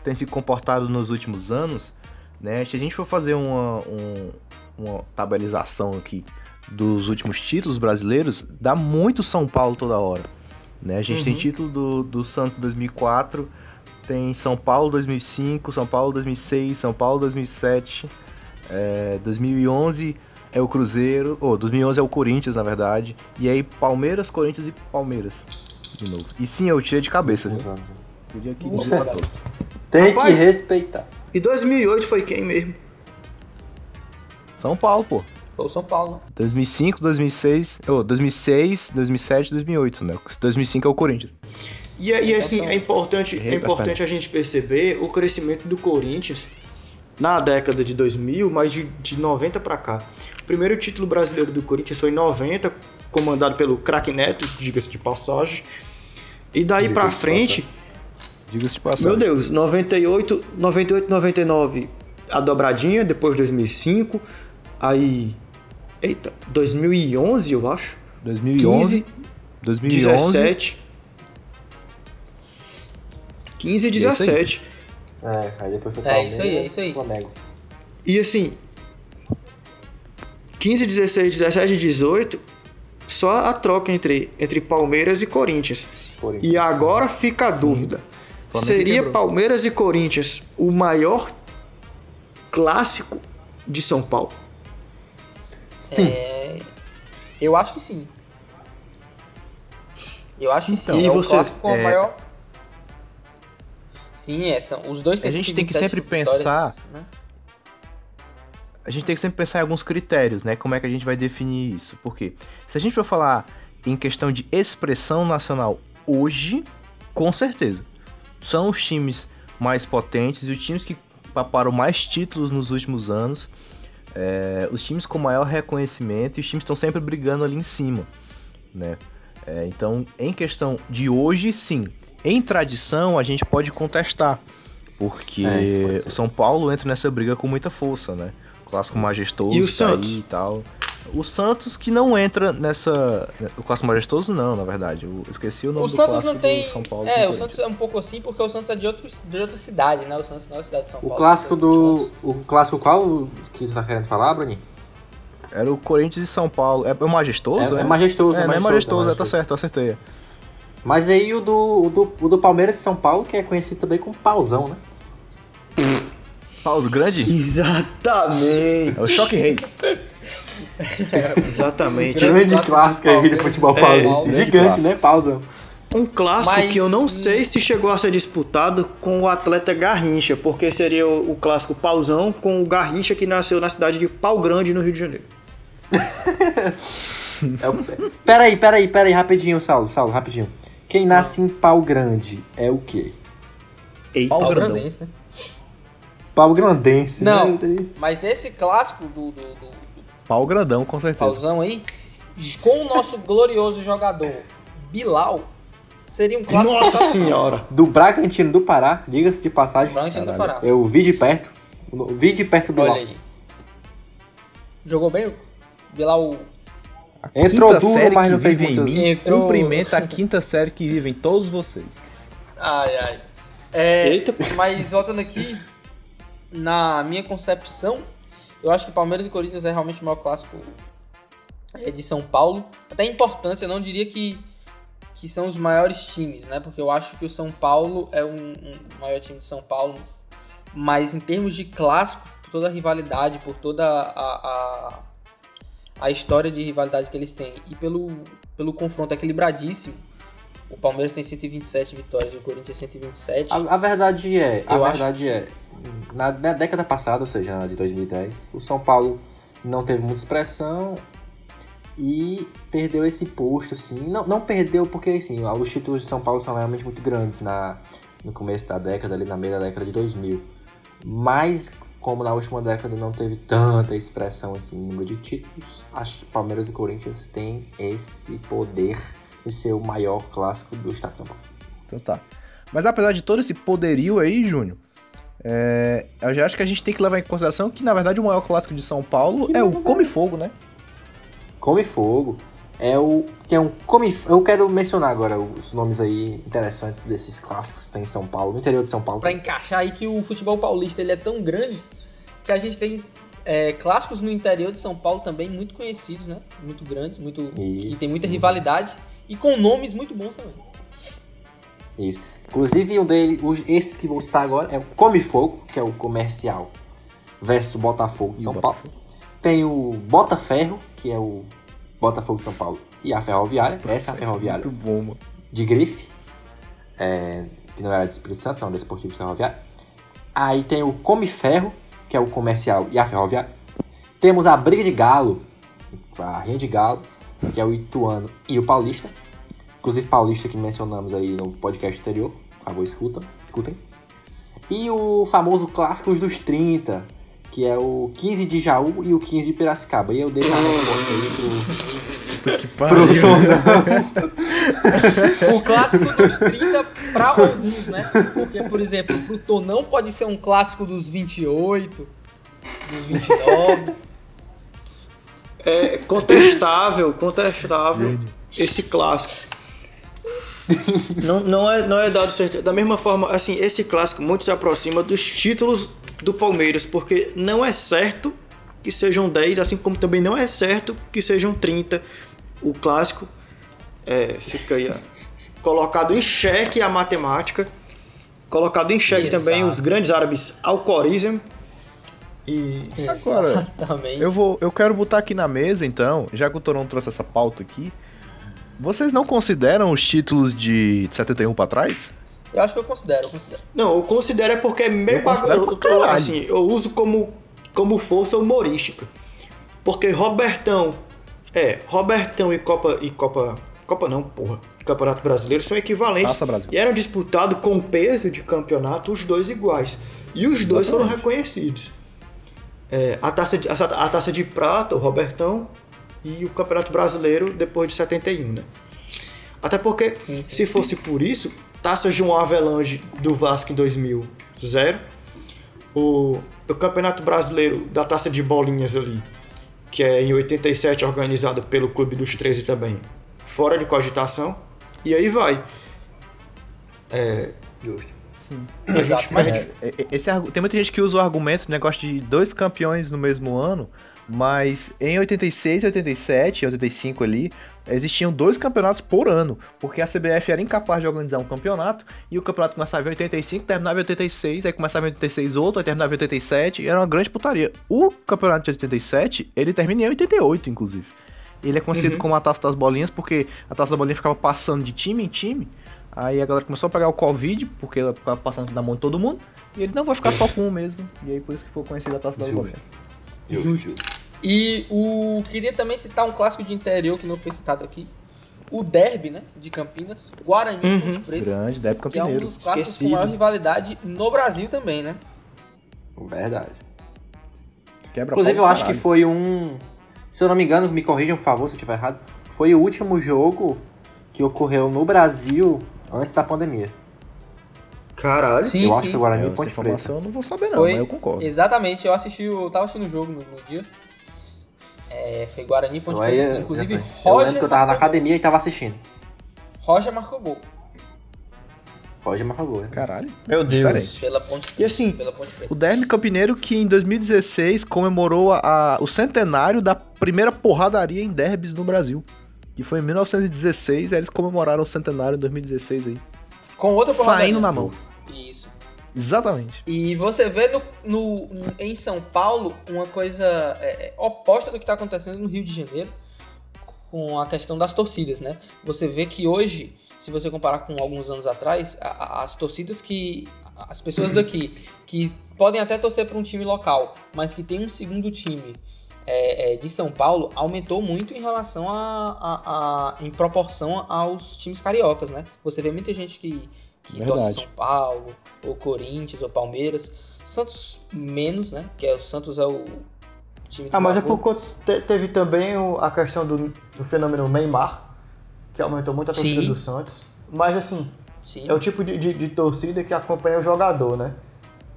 tem se comportado nos últimos anos, né? Se a gente for fazer uma, um- uma tabelização aqui dos últimos títulos brasileiros, dá muito São Paulo toda hora. Né? A gente tem título do, do Santos 2004, tem São Paulo 2005, São Paulo 2006, São Paulo 2007, é, 2011 é o Cruzeiro, ou 2011 é o Corinthians, na verdade, e aí Palmeiras, Corinthians e Palmeiras de novo. E sim, eu tirei de cabeça, viu? Queria aqui dizer pra todos. Tem Rapaz. que respeitar. E 2008 foi quem mesmo? São Paulo, pô. Foi o São Paulo. né? 2005, 2006, oh, 2006, 2007, 2008, né? 2005 é o Corinthians. E, e assim, é importante, é importante a gente perceber o crescimento do Corinthians na década de 2000, mas de, de 90 para cá. O primeiro título brasileiro do Corinthians foi em 90, comandado pelo craque Neto, diga-se de passagem. E daí de frente, Diga-se de passagem. meu Deus, 98, 98, 99 a dobradinha, depois 2005, aí eita, 2011, eu acho. 2011, 2011, 17 15 e isso aí. 17. É, aí depois foi É, Palmeiras, isso aí, é isso aí. Flamengo. E assim, 15, 16, 17 e 18, só a troca entre, entre Palmeiras e Corinthians. Corinthians. E agora fica a dúvida. Seria quebrou. Palmeiras e Corinthians o maior clássico de São Paulo? Sim. É, eu acho que sim. Eu acho que Então, sim. e é você? clássico com a É. maior. Sim, é, são, os dois A gente tem que 127 sempre pensar- né? a gente tem que sempre pensar em alguns critérios, né? Como é que a gente vai definir isso? Porque se a gente for falar em questão de expressão nacional hoje, com certeza, são os times mais potentes e os times que paparam mais títulos nos últimos anos, é, os times com maior reconhecimento e os times estão sempre brigando ali em cima, né? É, então, em questão de hoje, sim. Em tradição, a gente pode contestar, porque É, pode o São Paulo entra nessa briga com muita força, né? Clássico majestoso E o tá Santos? aí e tal. O Santos que não entra nessa. O clássico majestoso, não, na verdade. Eu esqueci o nome O do Santos clássico não tem. do São Paulo. é, o. Santos é um pouco assim porque o Santos é de, outro, de outra cidade, né? O Santos não é a cidade de São O Paulo. clássico o Santos- do. O clássico qual que tu tá querendo falar, Bruninho? Era o Corinthians e São Paulo. É, é o majestoso? É- É, é majestoso, É, é é majestoso, majestoso, é é, tá majestoso. certo, eu acertei. Mas aí o do, o do, o do Palmeiras e São Paulo, que é conhecido também como pauzão, né? Paulo grande? Exatamente. É o choque rei. Exatamente. Grande clássico aí de futebol é, paulista. Gigante, né? Pauzão. Um clássico Mas- que eu não sei se chegou a ser disputado com o atleta Garrincha, porque seria o, o clássico Pauzão com o Garrincha que nasceu na cidade de Pau Grande, no Rio de Janeiro. É o... Peraí, peraí, peraí, rapidinho, Saulo, Saulo, rapidinho. Quem nasce em pau grande é o quê? Eita. Pau Pau grandão. Grandense, né? Pau grandense, Não, né? mas esse clássico do, do, do Pau grandão, com certeza. pauzão aí, com o nosso glorioso jogador Bilal, seria um clássico Nossa senhora. Do Bragantino do Pará, diga-se de passagem. Bragantino do Pará. Eu vi de perto. Vi de perto do Olha Bilal. aí. Jogou bem? o Bilal Entrou duro, série mas não fez mim, Entrou- Cumprimenta a quinta série que vive em todos vocês. Ai, ai. É, Eita. Mas voltando aqui, na minha concepção, eu acho que Palmeiras e Corinthians é realmente o maior clássico é, de São Paulo. Até importância, eu não diria que, que são os maiores times, né? Porque eu acho que o São Paulo é um, um maior time de São Paulo. Mas em termos de clássico, por toda a rivalidade, por toda a, a, a história de rivalidade que eles têm e pelo, pelo confronto equilibradíssimo, o Palmeiras tem 127 vitórias e o Corinthians 127. A, a verdade é, a Eu acho verdade é, na, na década passada, ou seja, de 2010, o São Paulo não teve muita expressão e perdeu esse posto, assim. Não, não perdeu porque, assim, os títulos de São Paulo são realmente muito grandes na, no começo da década, ali na meia da década de 2000. Mas como na última década não teve tanta expressão assim, em número de títulos, acho que Palmeiras e Corinthians têm esse poder de ser o maior clássico do estado de São Paulo. Então tá. Mas apesar de todo esse poderio aí, Júnior, é, eu já acho que a gente tem que levar em consideração que, na verdade, o maior clássico de São Paulo é o Come Fogo, né? Come Fogo é o que é um come eu quero mencionar agora os nomes aí interessantes desses clássicos que tem em São Paulo, no interior de São Paulo. Pra encaixar aí que o futebol paulista ele é tão grande que a gente tem é, clássicos no interior de São Paulo também muito conhecidos, né? Muito grandes, muito que Isso. tem muita rivalidade e com nomes muito bons também. Isso. Inclusive, um deles, esses que vou citar agora é o Come Fogo, que é o comercial, versus Botafogo de São Paulo. Tem o Botaferro, que é o Botafogo de São Paulo, e a Ferroviária. Essa é a Ferroviária Muito bom, mano. de grife, é, que não era de Espírito Santo, não, da Esportivo Ferroviário. Aí tem o Come Ferro, que é o comercial e a Ferroviária. Temos a Briga de Galo, a Rinha de Galo, que é o Ituano e o Paulista. Inclusive Paulista que mencionamos aí no podcast anterior. Por favor, escutam, escutem. E o famoso Clássicos dos 30, que é o 15 de Jaú e o 15 de Piracicaba. E eu deixo a resposta aí pro, pro. Tonão. O clássico dos 30 pra alguns, né? Porque, por exemplo, pro Tonão pode ser um clássico dos 28, dos 29. É contestável, contestável esse clássico. Não, não, é, não é dado certeza. Da mesma forma, assim, esse clássico muito se aproxima dos títulos do Palmeiras, porque não é certo que sejam 10, assim como também não é certo que sejam 30. O clássico é, fica aí ó, colocado em xeque a matemática, colocado em xeque Exato. também os grandes árabes Alcorizem e Agora, Exatamente. Eu, vou, eu quero botar aqui na mesa, então, já que o Toron trouxe essa pauta aqui. Vocês não consideram os títulos de 71 pra trás? Eu acho que eu considero, eu considero. Não, eu considero é porque é meio Eu eu, assim, eu uso como, como força humorística. Porque Robertão, é, Robertão e Copa e Copa, Copa não, porra, Campeonato Brasileiro são equivalentes e eram disputados com peso de campeonato os dois iguais. E os dois foram reconhecidos. É, a, taça de, a, a taça de prata, o Robertão, e o Campeonato Brasileiro depois de 71, né? Até porque, Sim, sim. se fosse por isso, taça João Avelange do Vasco em 2000, zero. O, o Campeonato Brasileiro da taça de bolinhas ali, que é em 87 organizado pelo Clube dos 13 também, fora de cogitação. E aí vai. É, Justo. gente Exato, mas- perde. É, é, Esse, tem muita gente que usa o argumento do negócio de dois campeões no mesmo ano, mas em 86, 87 e 85 ali, existiam dois campeonatos por ano, porque a CBF era incapaz de organizar um campeonato, e o campeonato começava em 85, terminava em 86, aí começava em 86 outro, aí terminava em 87, e era uma grande putaria. O campeonato de 87, ele termina em 88, inclusive. Ele é conhecido como a Taça das Bolinhas, porque a Taça das Bolinhas ficava passando de time em time, Aí a galera começou a pegar o Covid, porque ela ficava passando na mão de todo mundo. E ele não vai ficar só com um mesmo. E aí por isso que foi conhecido a taça das Justo. bolinhas. Justo, justo. E o queria também citar um clássico de interior que não foi citado aqui. O Derby, né? De Campinas, Guarani e Ponte Preta. Grande, da época Que é um Campineiro. dos clássicos Esquecido. com maior rivalidade no Brasil também, né? Verdade. Quebra Inclusive, eu acho que foi um. Se eu não me engano, me corrijam, por favor, se eu estiver errado. Foi o último jogo que ocorreu no Brasil antes da pandemia. Caralho. Sim, eu acho sim. que foi Guarani É, e Ponte Preta. eu não vou saber não, Foi mas eu concordo. Exatamente, eu assisti, eu tava assistindo o jogo no, no dia. É, foi Guarani e Ponte Preta. sim. eu, Inclusive, eu lembro Roger, que eu tava na marcou- academia e tava assistindo. Roger marcou gol Pode marcar gol, né? Caralho. Meu Deus. Pela Ponte E assim, Pela Ponte Preta. O Derby Campineiro que em 2016 comemorou a- a- o centenário da primeira porradaria em derbys no Brasil. Que foi em 1916, aí eles comemoraram o centenário em 2016 aí. Com outra porradaria. Saindo na mão. Exatamente. E você vê no, no- no- em São Paulo uma coisa é, é, oposta do que está acontecendo no Rio de Janeiro com a questão das torcidas, né? Você vê que hoje, se você comparar com alguns anos atrás, a- a- as torcidas que. As pessoas daqui que podem até torcer para um time local, mas que tem um segundo time é, é, de São Paulo, aumentou muito em relação a, a- a- em proporção aos times cariocas, né? Você vê muita gente que que Verdade. torce São Paulo, ou Corinthians, ou Palmeiras. Santos menos, né? Que é o Santos é o time do Ah, mas é porque te- teve também o- a questão do, do fenômeno Neymar, que aumentou muito a torcida Sim. do Santos. Mas assim, Sim. é o tipo de, de- de torcida que acompanha o jogador, né?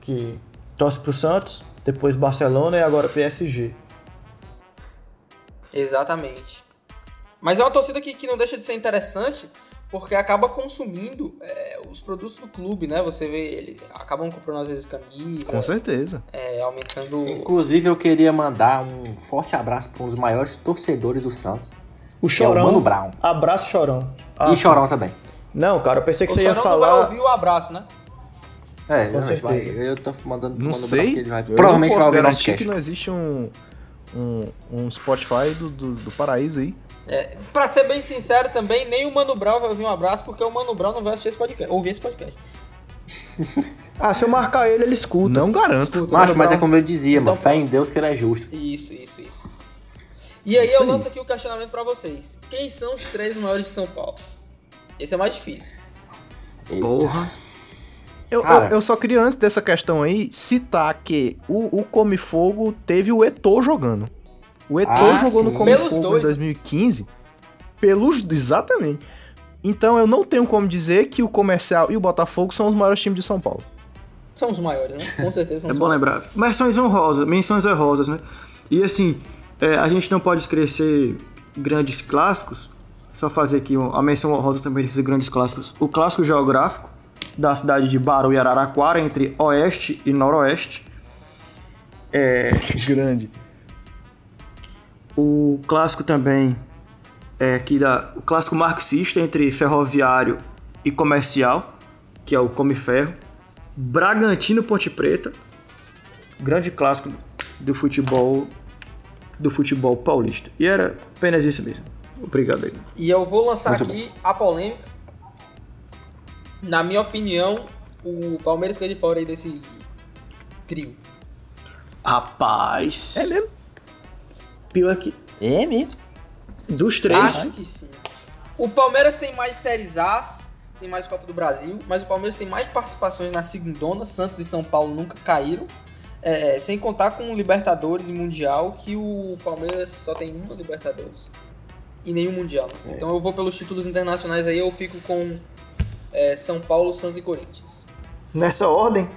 Que torce pro Santos, depois Barcelona e agora PSG. Exatamente. Mas é uma torcida que, que não deixa de ser interessante, porque acaba consumindo é, os produtos do clube, né? Você vê, eles acabam comprando às vezes camisa, Com certeza. é, aumentando. Inclusive, eu queria mandar um forte abraço para um dos maiores torcedores do Santos. O Que é o Chorão. Mano Brown. Abraço, Chorão. Ah, e sim. Chorão também. Não, cara, eu pensei que O você ia Chorão não vai falar. ouvir o abraço, né? É, Com certeza. vai- eu tô mandando Não sei. que ele vai, Eu provavelmente não vai posso ouvir nosso garantir que não existe um, um, um Spotify do, do, do paraíso aí. Pra ser bem sincero também, nem o Mano Brown vai ouvir um abraço, porque o Mano Brown não vai assistir esse podcast, ouvir esse podcast. Ah, se eu marcar ele, ele escuta. Não garanto. Escuta, Macho, mas é como eu dizia, Então, mano. Fé em Deus que ele é justo. Isso, isso, isso. E aí Isso eu aí. lanço aqui o questionamento pra vocês. Quem são os três maiores de São Paulo? Esse é mais difícil. Porra. Eu, eu, eu só queria, antes dessa questão aí, citar que o, o Come Fogo teve o Eto'o jogando. O Eto'o Ah, jogou sim. no Come Pelos Fogo dois. em 2015. Pelos. Exatamente. Então eu não tenho como dizer que o Comercial e o Botafogo são os maiores times de São Paulo. São os maiores, né? Com certeza são É os bom maiores. lembrar. Menções honrosas, menções honrosas, né? E assim, é, a gente não pode esquecer grandes clássicos. Só fazer aqui a menção honrosa também desses grandes clássicos. O clássico geográfico da cidade de Baru e Araraquara, entre Oeste e Noroeste. Grande. O clássico também é aqui da, o clássico marxista entre ferroviário e comercial, que é o Come Ferro. Bragantino Ponte Preta, grande clássico do futebol do futebol paulista. E era apenas isso mesmo. Obrigado aí. E eu vou lançar Muito aqui a polêmica. Na minha opinião, o Palmeiras fica de fora aí desse trio. Rapaz. É mesmo? Pior que É mesmo? dos três. Acho que sim. O Palmeiras tem mais séries A, tem mais Copa do Brasil, mas o Palmeiras tem mais participações na segundona. Santos e São Paulo nunca caíram. É, sem contar com Libertadores e Mundial, que o Palmeiras só tem uma Libertadores e nenhum Mundial. né? Então eu vou pelos títulos internacionais aí, eu fico com é, São Paulo, Santos e Corinthians. Nessa ordem?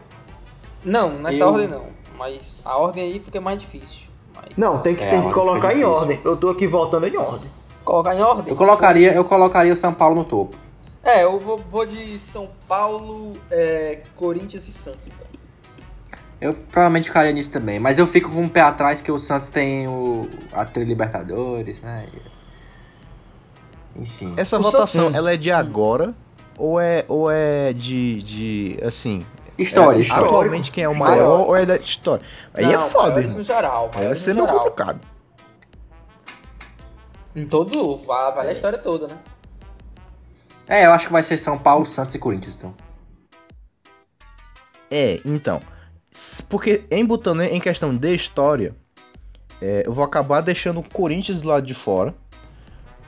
Não, nessa Eu- ordem não. Mas a ordem aí fica mais difícil. Mas- Não, tem que, É, tem que colocar em ordem. Eu tô aqui voltando em ordem. Colocar em ordem? Eu colocaria, eu colocaria o São Paulo no topo. É, eu vou, vou de São Paulo, é, Corinthians e Santos, então. Eu provavelmente ficaria nisso também. Mas eu fico com um pé atrás que o Santos tem o, a Libertadores, né? Enfim. Essa O votação, Santos- ela é de agora ou é, ou é de, de assim... História, é, história. Atualmente quem é o maior ou é da história? Aí é Não, foda, maiores irmão. no geral. Aí vai ser meio complicado. Em todo, va- vale a história toda, né? É, eu acho que vai ser São Paulo, Santos e Corinthians, então. É, então. Porque em botando em questão de história, é, eu vou acabar deixando o Corinthians do lado de fora.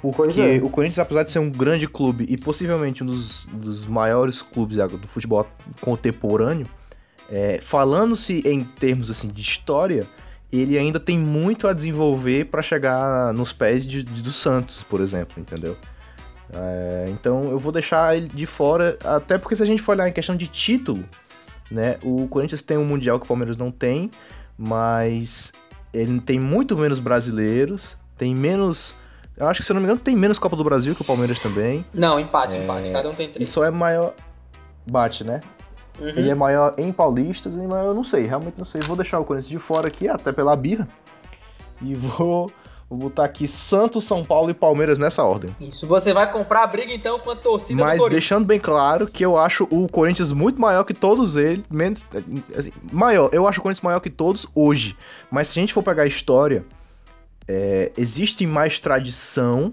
Porque é. o Corinthians, apesar de ser um grande clube e possivelmente um dos, dos maiores clubes do futebol contemporâneo, é, falando-se em termos assim de história, ele ainda tem muito a desenvolver para chegar nos pés de, de- do Santos, por exemplo, entendeu? É, então eu vou deixar ele de fora, até porque se a gente for olhar em questão de título, né? O Corinthians tem um mundial que o Palmeiras não tem, mas ele tem muito menos brasileiros, tem menos, eu acho que se eu não me engano tem menos Copa do Brasil que o Palmeiras também. Não, empate, empate. Cada um tem E três. só é maior bate, né? Uhum. Ele é maior em paulistas, maior, eu não sei, realmente não sei. Vou deixar o Corinthians de fora aqui, até pela birra. E vou, vou botar aqui Santos, São Paulo e Palmeiras nessa ordem. Isso, você vai comprar a briga então com a torcida do Mas Corinthians. deixando bem claro que eu acho o Corinthians muito maior que todos eles, menos assim, maior. Eu acho o Corinthians maior que todos hoje. Mas se a gente for pegar a história, é, existe mais tradição.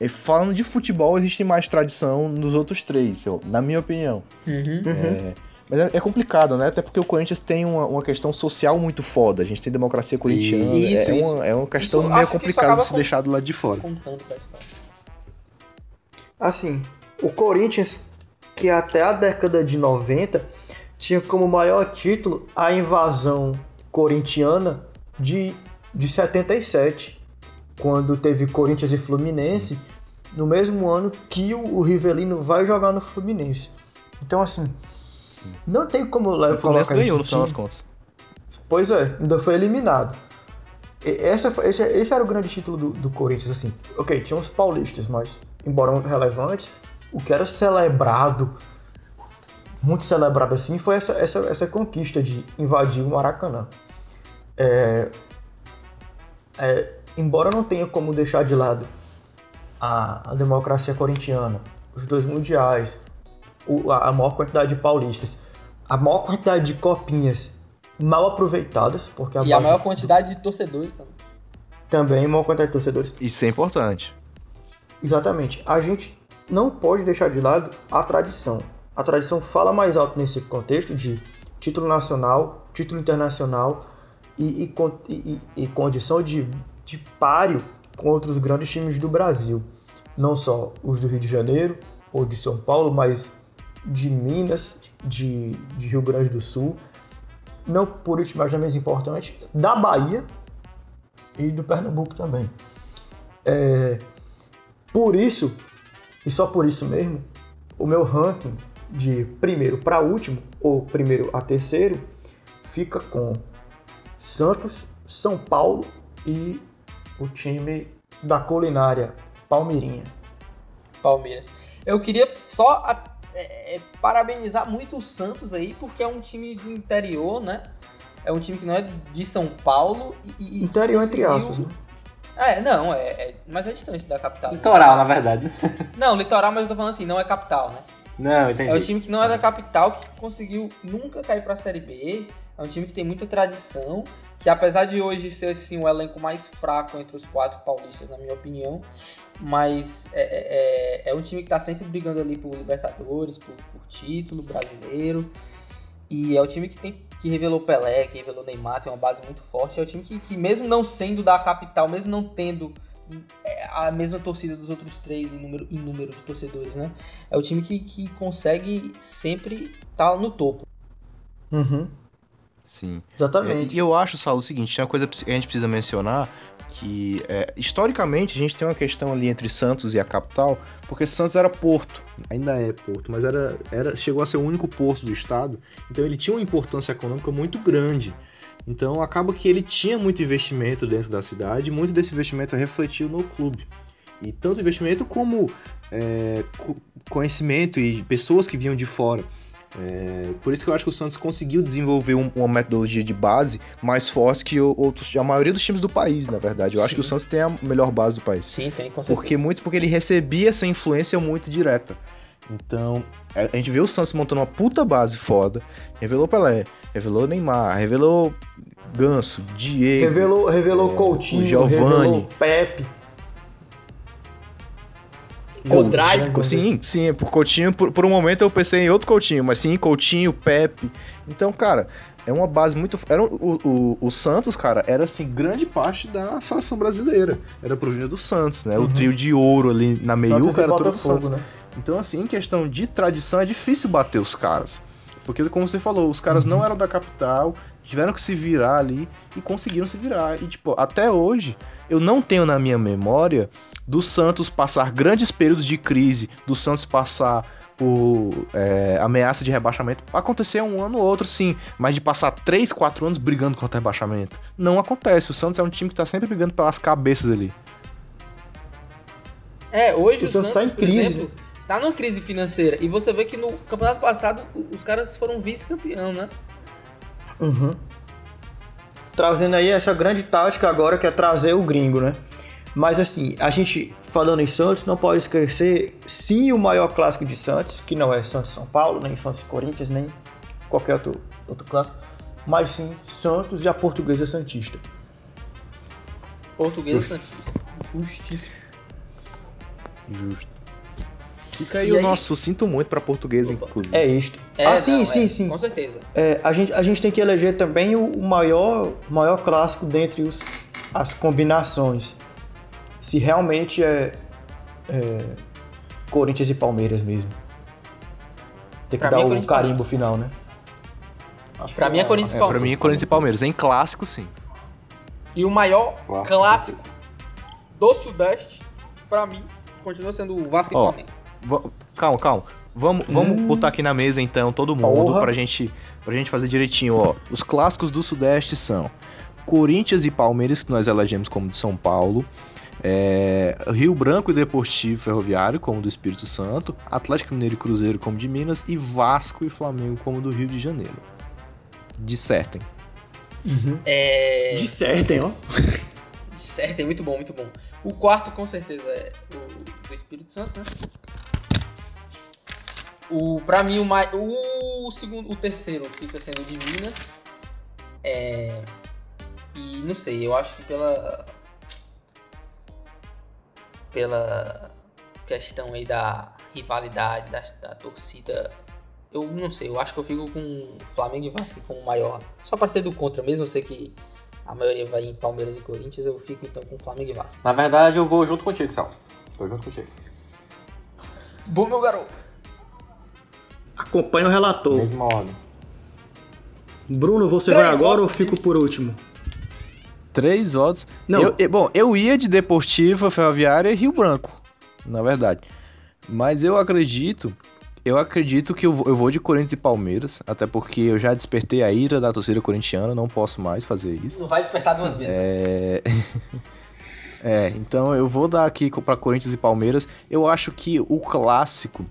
e falando de futebol, existe mais tradição nos outros três, eu- na minha opinião. Uhum. É, mas é, é complicado, né? Até porque o Corinthians tem uma, uma questão social muito foda. A gente tem democracia corintiana. Isso, é, isso. Uma, é uma questão Isso, meio complicada de se com- deixar do lado de fora. Assim, o Corinthians que até a década de 90 tinha como maior título a invasão corintiana de, de 77, quando teve Corinthians e Fluminense, Sim. no mesmo ano que o, Rivelino vai jogar no Fluminense. Então, assim, Sim. não tem como levar. O Fluminense ganhou no final das contas. Pois é, ainda foi eliminado. Essa, esse, esse era o grande título do, do Corinthians, assim. Ok, tinha os paulistas, mas, embora muito relevantes, o que era celebrado, muito celebrado assim, foi essa, essa, essa conquista de invadir o Maracanã. É, é, embora não tenha como deixar de lado a, a democracia corintiana, os dois mundiais, o, a, a maior quantidade de paulistas, a maior quantidade de copinhas mal aproveitadas, porque a E a maior quantidade de torcedores também. Também, maior quantidade de torcedores. Isso é importante. Exatamente. A gente não pode deixar de lado a tradição. A tradição fala mais alto nesse contexto de título nacional, título internacional e, e, e, condição de, de páreo contra os grandes times do Brasil. Não só os do Rio de Janeiro ou de São Paulo, mas de Minas, de, de Rio Grande do Sul não por último, mas não menos importante, da Bahia e do Pernambuco também. É, por isso, e só por isso mesmo, o meu ranking de primeiro para último, ou primeiro a terceiro, fica com Santos, São Paulo e o time da culinária Palmeirinha. Palmeiras. Eu queria só é, é, parabenizar muito o Santos aí, porque é um time do interior, né? É um time que não é de São Paulo e. e interior, entre aspas, né? É, não, é, é, mas é distante da capital. Litoral, na verdade. Não, litoral, mas eu tô falando assim, não é capital, né? Não, entendi. É um time que não é da capital, que conseguiu nunca cair pra Série B. É um time que tem muita tradição, que apesar de hoje ser assim, o elenco mais fraco entre os quatro paulistas, na minha opinião, mas é, é, é, é um time que está sempre brigando ali por Libertadores, por, por, título brasileiro. E é o time que tem que revelou Pelé, que revelou Neymar, tem uma base muito forte. É o time que, que mesmo não sendo da capital, mesmo não tendo é, a mesma torcida dos outros três em número, em número de torcedores, né? É o time que, que consegue sempre estar tá no topo. Uhum. Sim. Exatamente. E eu, eu acho, Saulo, o seguinte, tem uma coisa que a gente precisa mencionar, que é, historicamente a gente tem uma questão ali entre Santos e a capital, porque Santos era porto, ainda é porto, mas era, era chegou a ser o único porto do estado, então ele tinha uma importância econômica muito grande. Então acaba que ele tinha muito investimento dentro da cidade, e muito desse investimento refletiu no clube. E tanto investimento como é, conhecimento e pessoas que vinham de fora. É, por isso que eu acho que o Santos conseguiu desenvolver um, uma metodologia de base mais forte que outros, a maioria dos times do país, na verdade. Eu Sim. acho que o Santos tem a melhor base do país. Sim, tem, com certeza. Porque muito porque ele recebia essa influência muito direta. Então, a gente vê o Santos montando uma puta base foda. Revelou Pelé, revelou Neymar, revelou Ganso, Diego. Revelou, revelou é, Coutinho, revelou Pepe. Codraico. Sim, sim, por Coutinho, por, por um momento eu pensei em outro Coutinho, mas sim, Coutinho, Pepe. Então, cara, é uma base muito. Era, o, o, o, Santos, cara, era assim, grande parte da seleção brasileira. Era provinda do Santos, né? Uhum. O trio de ouro ali na meiuca era todo do Santos. Né? Então, assim, em questão de tradição, é difícil bater os caras. Porque, como você falou, os caras uhum. não eram da capital, tiveram que se virar ali e conseguiram se virar. E, tipo, até hoje, eu não tenho na minha memória do Santos passar grandes períodos de crise, do Santos passar por é, ameaça de rebaixamento. Aconteceu um ano ou outro, sim, mas de passar 3, 4 anos brigando contra rebaixamento. Não acontece. O Santos é um time que tá sempre brigando pelas cabeças ali. É, hoje o, o Santos, tá em crise. Exemplo, tá numa crise financeira. E você vê que no campeonato passado os caras foram vice-campeão, né? Uhum. Trazendo aí essa grande tática agora que é trazer o gringo, né? Mas assim, a gente falando em Santos, não pode esquecer sim o maior clássico de Santos, que não é Santos São Paulo, nem Santos Corinthians, nem qualquer outro, outro clássico, mas sim Santos e a Portuguesa Santista. Portuguesa Santista. Justíssimo. Justo. Fica aí e o é nosso, isso? sinto muito pra portuguesa, inclusive. É isto. É, ah, sim, não, sim, é, sim. Com certeza. É, a, gente, a gente tem que eleger também o maior, maior clássico dentre os, as combinações se realmente é, é Corinthians e Palmeiras mesmo. Tem que Pra dar mim é o carimbo final, né? Pra mim é Corinthians e É, pra Palmeiras. mim, Corinthians e Palmeiras. Em clássico, sim. E o maior Clássico. clássico do Sudeste, pra mim, continua sendo o Vasco Ó, e Flamengo. Calma, calma. Vamos, vamos botar aqui na mesa então todo mundo Porra. pra gente, pra gente fazer direitinho, ó. Os clássicos do Sudeste são Corinthians e Palmeiras, que nós elegemos como de São Paulo. é, Rio Branco e Deportivo Ferroviário, como do Espírito Santo. Atlético Mineiro e Cruzeiro, como de Minas. E Vasco e Flamengo, como do Rio de Janeiro. Dissertem. É. Dissertem, ó. É muito bom, muito bom. O quarto, com certeza, é o do Espírito Santo, né? O, pra mim, o, mais, o segundo, o terceiro fica sendo de Minas. É, e não sei, eu acho que pela pela questão aí da rivalidade, da, da torcida, eu não sei, eu acho que eu fico com Flamengo e Vasco como maior. Só pra ser do contra mesmo, eu sei que a maioria vai em Palmeiras e Corinthians, eu fico então com Flamengo e Vasco. Na verdade, eu vou junto contigo, Sal. Tô junto contigo. Bom, meu garoto. Acompanha o relator. Mesma ordem. Bruno, você Três vai agora ou fico por último? Três votos. Não. Eu- eu- bom, eu ia de Deportiva, Ferroviária e Rio Branco, na verdade. Mas eu acredito, eu acredito que eu vou, eu vou de Corinthians e Palmeiras, até porque eu já despertei a ira da torcida corintiana, não posso mais fazer isso. Não vai despertar duas vezes. né? É... é, então eu vou dar aqui para Corinthians e Palmeiras. Eu acho que o clássico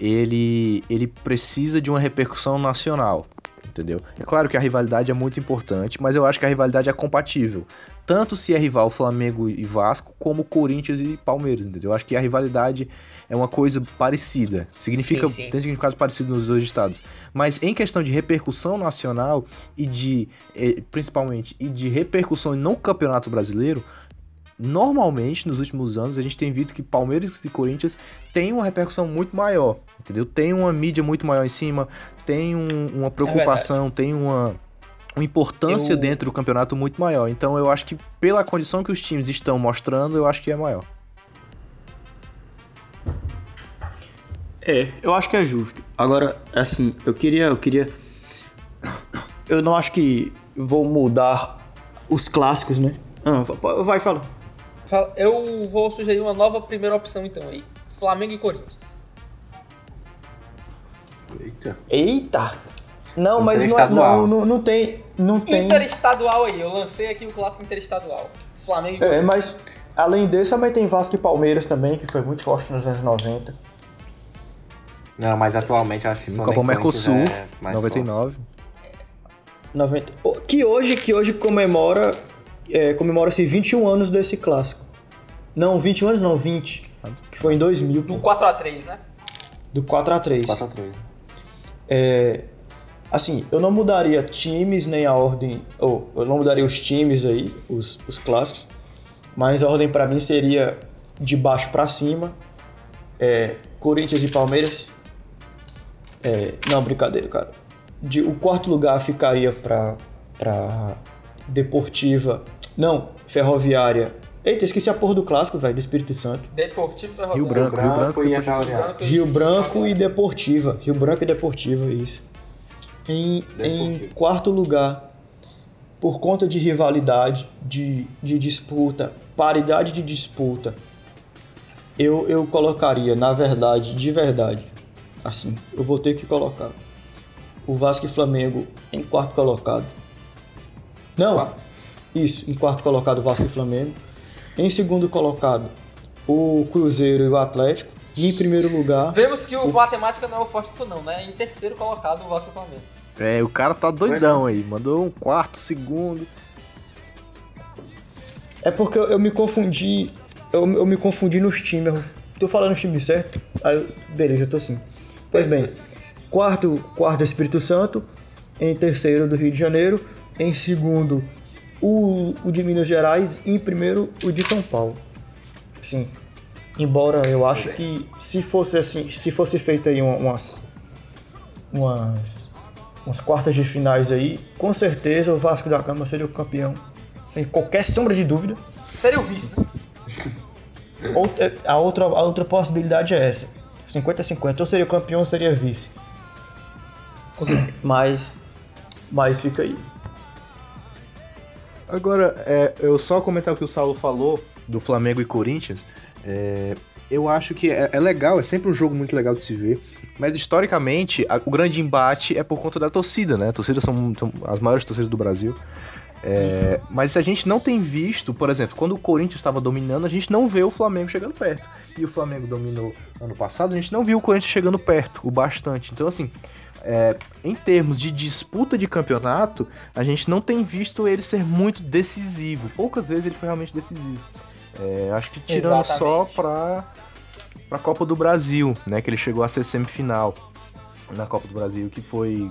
ele ele precisa de uma repercussão nacional, entendeu? É claro que a rivalidade é muito importante, mas eu acho que a rivalidade é compatível. Tanto se é rival Flamengo e Vasco, como Corinthians e Palmeiras, entendeu? Eu acho que a rivalidade é uma coisa parecida. Significa, Sim, sim. tem significados parecidos nos dois estados. Mas em questão de repercussão nacional e de, eh, principalmente, e de repercussão no Campeonato Brasileiro, normalmente nos últimos anos a gente tem visto que Palmeiras e Corinthians têm uma repercussão muito maior, entendeu? Tem uma mídia muito maior em cima, tem um- uma preocupação, tem uma, uma importância Eu- dentro do campeonato muito maior. Então eu acho que pela condição que os times estão mostrando, eu acho que é maior. É, eu acho que é justo. Agora, assim, eu queria, eu queria, eu não acho que vou mudar os clássicos, né? Ah, va- vai falar. Fala- Eu vou sugerir uma nova primeira opção então aí. Flamengo e Corinthians. Eita. Eita. Não, mas não, é- não, não, não tem, não tem. Interestadual aí, eu lancei aqui o clássico interestadual. Flamengo e É, Corinthians. mas além desse também tem Vasco e Palmeiras também, que foi muito forte nos anos 90. Não, mas atualmente acho que Flamengo Copa Mercosul, é mais 99. 90. O- Que hoje, que hoje comemora, é, comemora-se 21 anos desse clássico. Não, 21 anos não, 20. Que foi em 2000, Do 4x3, né? do 4x3. 4x3. É, assim, eu não mudaria times nem a ordem, ou eu não mudaria os times aí, os, os clássicos, mas a ordem pra mim seria de baixo pra cima, é, Corinthians e Palmeiras. É, não, brincadeira, cara. De, o quarto lugar ficaria pra, pra Deportiva, não, Ferroviária. Eita, esqueci a porra do clássico, velho, do Espírito Santo. Deportivo Ferroviário. Rio Branco, Rio Branco. e a depois- Ferroviária. Rio Branco e Deportiva. Rio Branco e Deportiva, isso. Em, em quarto lugar, por conta de rivalidade, de, de disputa, paridade de disputa, eu, eu colocaria, na verdade, de verdade, assim, eu vou ter que colocar o Vasco e Flamengo em quarto colocado. Não, Quarto? Isso, em quarto colocado Vasco e Flamengo. Em segundo colocado, o Cruzeiro e o Atlético. E em primeiro lugar, Vemos que o matemática não é o forte do não, né? Em terceiro colocado o Vasco e o Flamengo. É, o cara tá doidão aí. Mandou um quarto, segundo. É porque eu, eu me confundi. Eu, eu me confundi nos times. Eu tô falando os times certo? Aí, eu- beleza, eu tô sim. Pois bem, quarto, quarto Espírito Santo. Em terceiro do Rio de Janeiro. Em segundo, o, o de Minas Gerais. E em primeiro, o de São Paulo. Sim. Embora eu acho que se fosse assim, se fosse feito aí uma- umas. umas. umas quartas de finais aí, com certeza o Vasco da Gama seria o campeão. Sem qualquer sombra de dúvida. Seria o vice, né? Outra- a, outra, a outra possibilidade é essa: 50-50. Ou seria campeão ou seria vice. Mas, mas fica aí. Agora, é, eu só comentar o que o Saulo falou do Flamengo e Corinthians. é, eu acho que é, é legal, é sempre um jogo muito legal de se ver. Mas historicamente, a- o grande embate é por conta da torcida, né? A torcida são, são as maiores torcidas do Brasil. É, Mas a gente não tem visto, por exemplo, quando o Corinthians estava dominando, a gente não vê o Flamengo chegando perto. E o Flamengo dominou ano passado, a gente não viu o Corinthians chegando perto, o bastante. Então, assim, é, em termos de disputa de campeonato, a gente não tem visto ele ser muito decisivo. Poucas vezes ele foi realmente decisivo. É, acho que tirando só Exatamente. pra, pra Copa do Brasil, né? Que ele chegou a ser semifinal na Copa do Brasil, que foi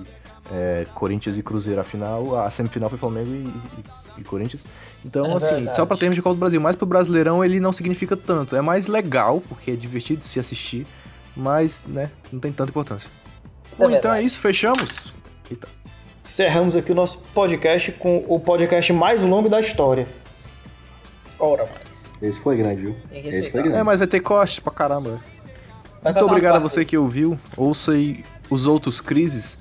é, Corinthians e Cruzeiro a final, a semifinal foi Flamengo e, e- e Corinthians. Então, É assim, verdade. só pra termos de Copa do Brasil, mas pro Brasileirão ele não significa tanto. É mais legal, porque é divertido se assistir, mas, né, não tem tanta importância. Bom, então é isso, fechamos. Eita. Encerramos aqui o nosso podcast com o podcast mais longo da história. Ora mais. Esse foi grande, viu? Tem que Esse foi grande. É, mas vai ter corte pra caramba. Vai Muito obrigado a você aí. que ouviu. Ouça aí os outros crises.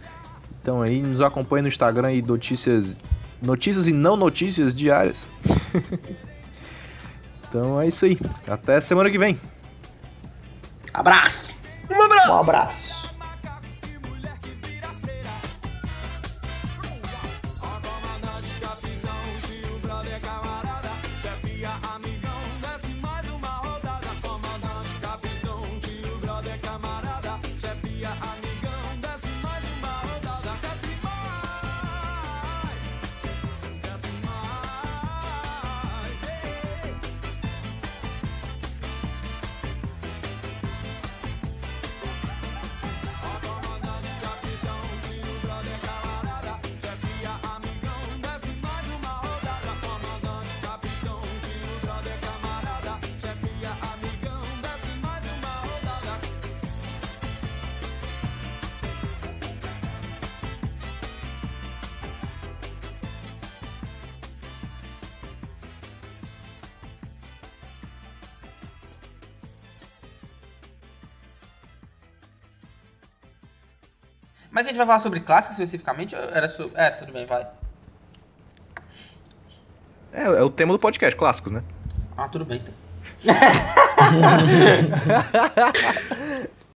Então aí, nos acompanhe no Instagram e notícias. Notícias e não notícias diárias. então é isso aí. Até semana que vem. Abraço! Um abraço. Mas a gente vai falar sobre clássicos especificamente? Era. É, tudo bem, vai. É, é o tema do podcast, clássicos, né? Ah, tudo bem então.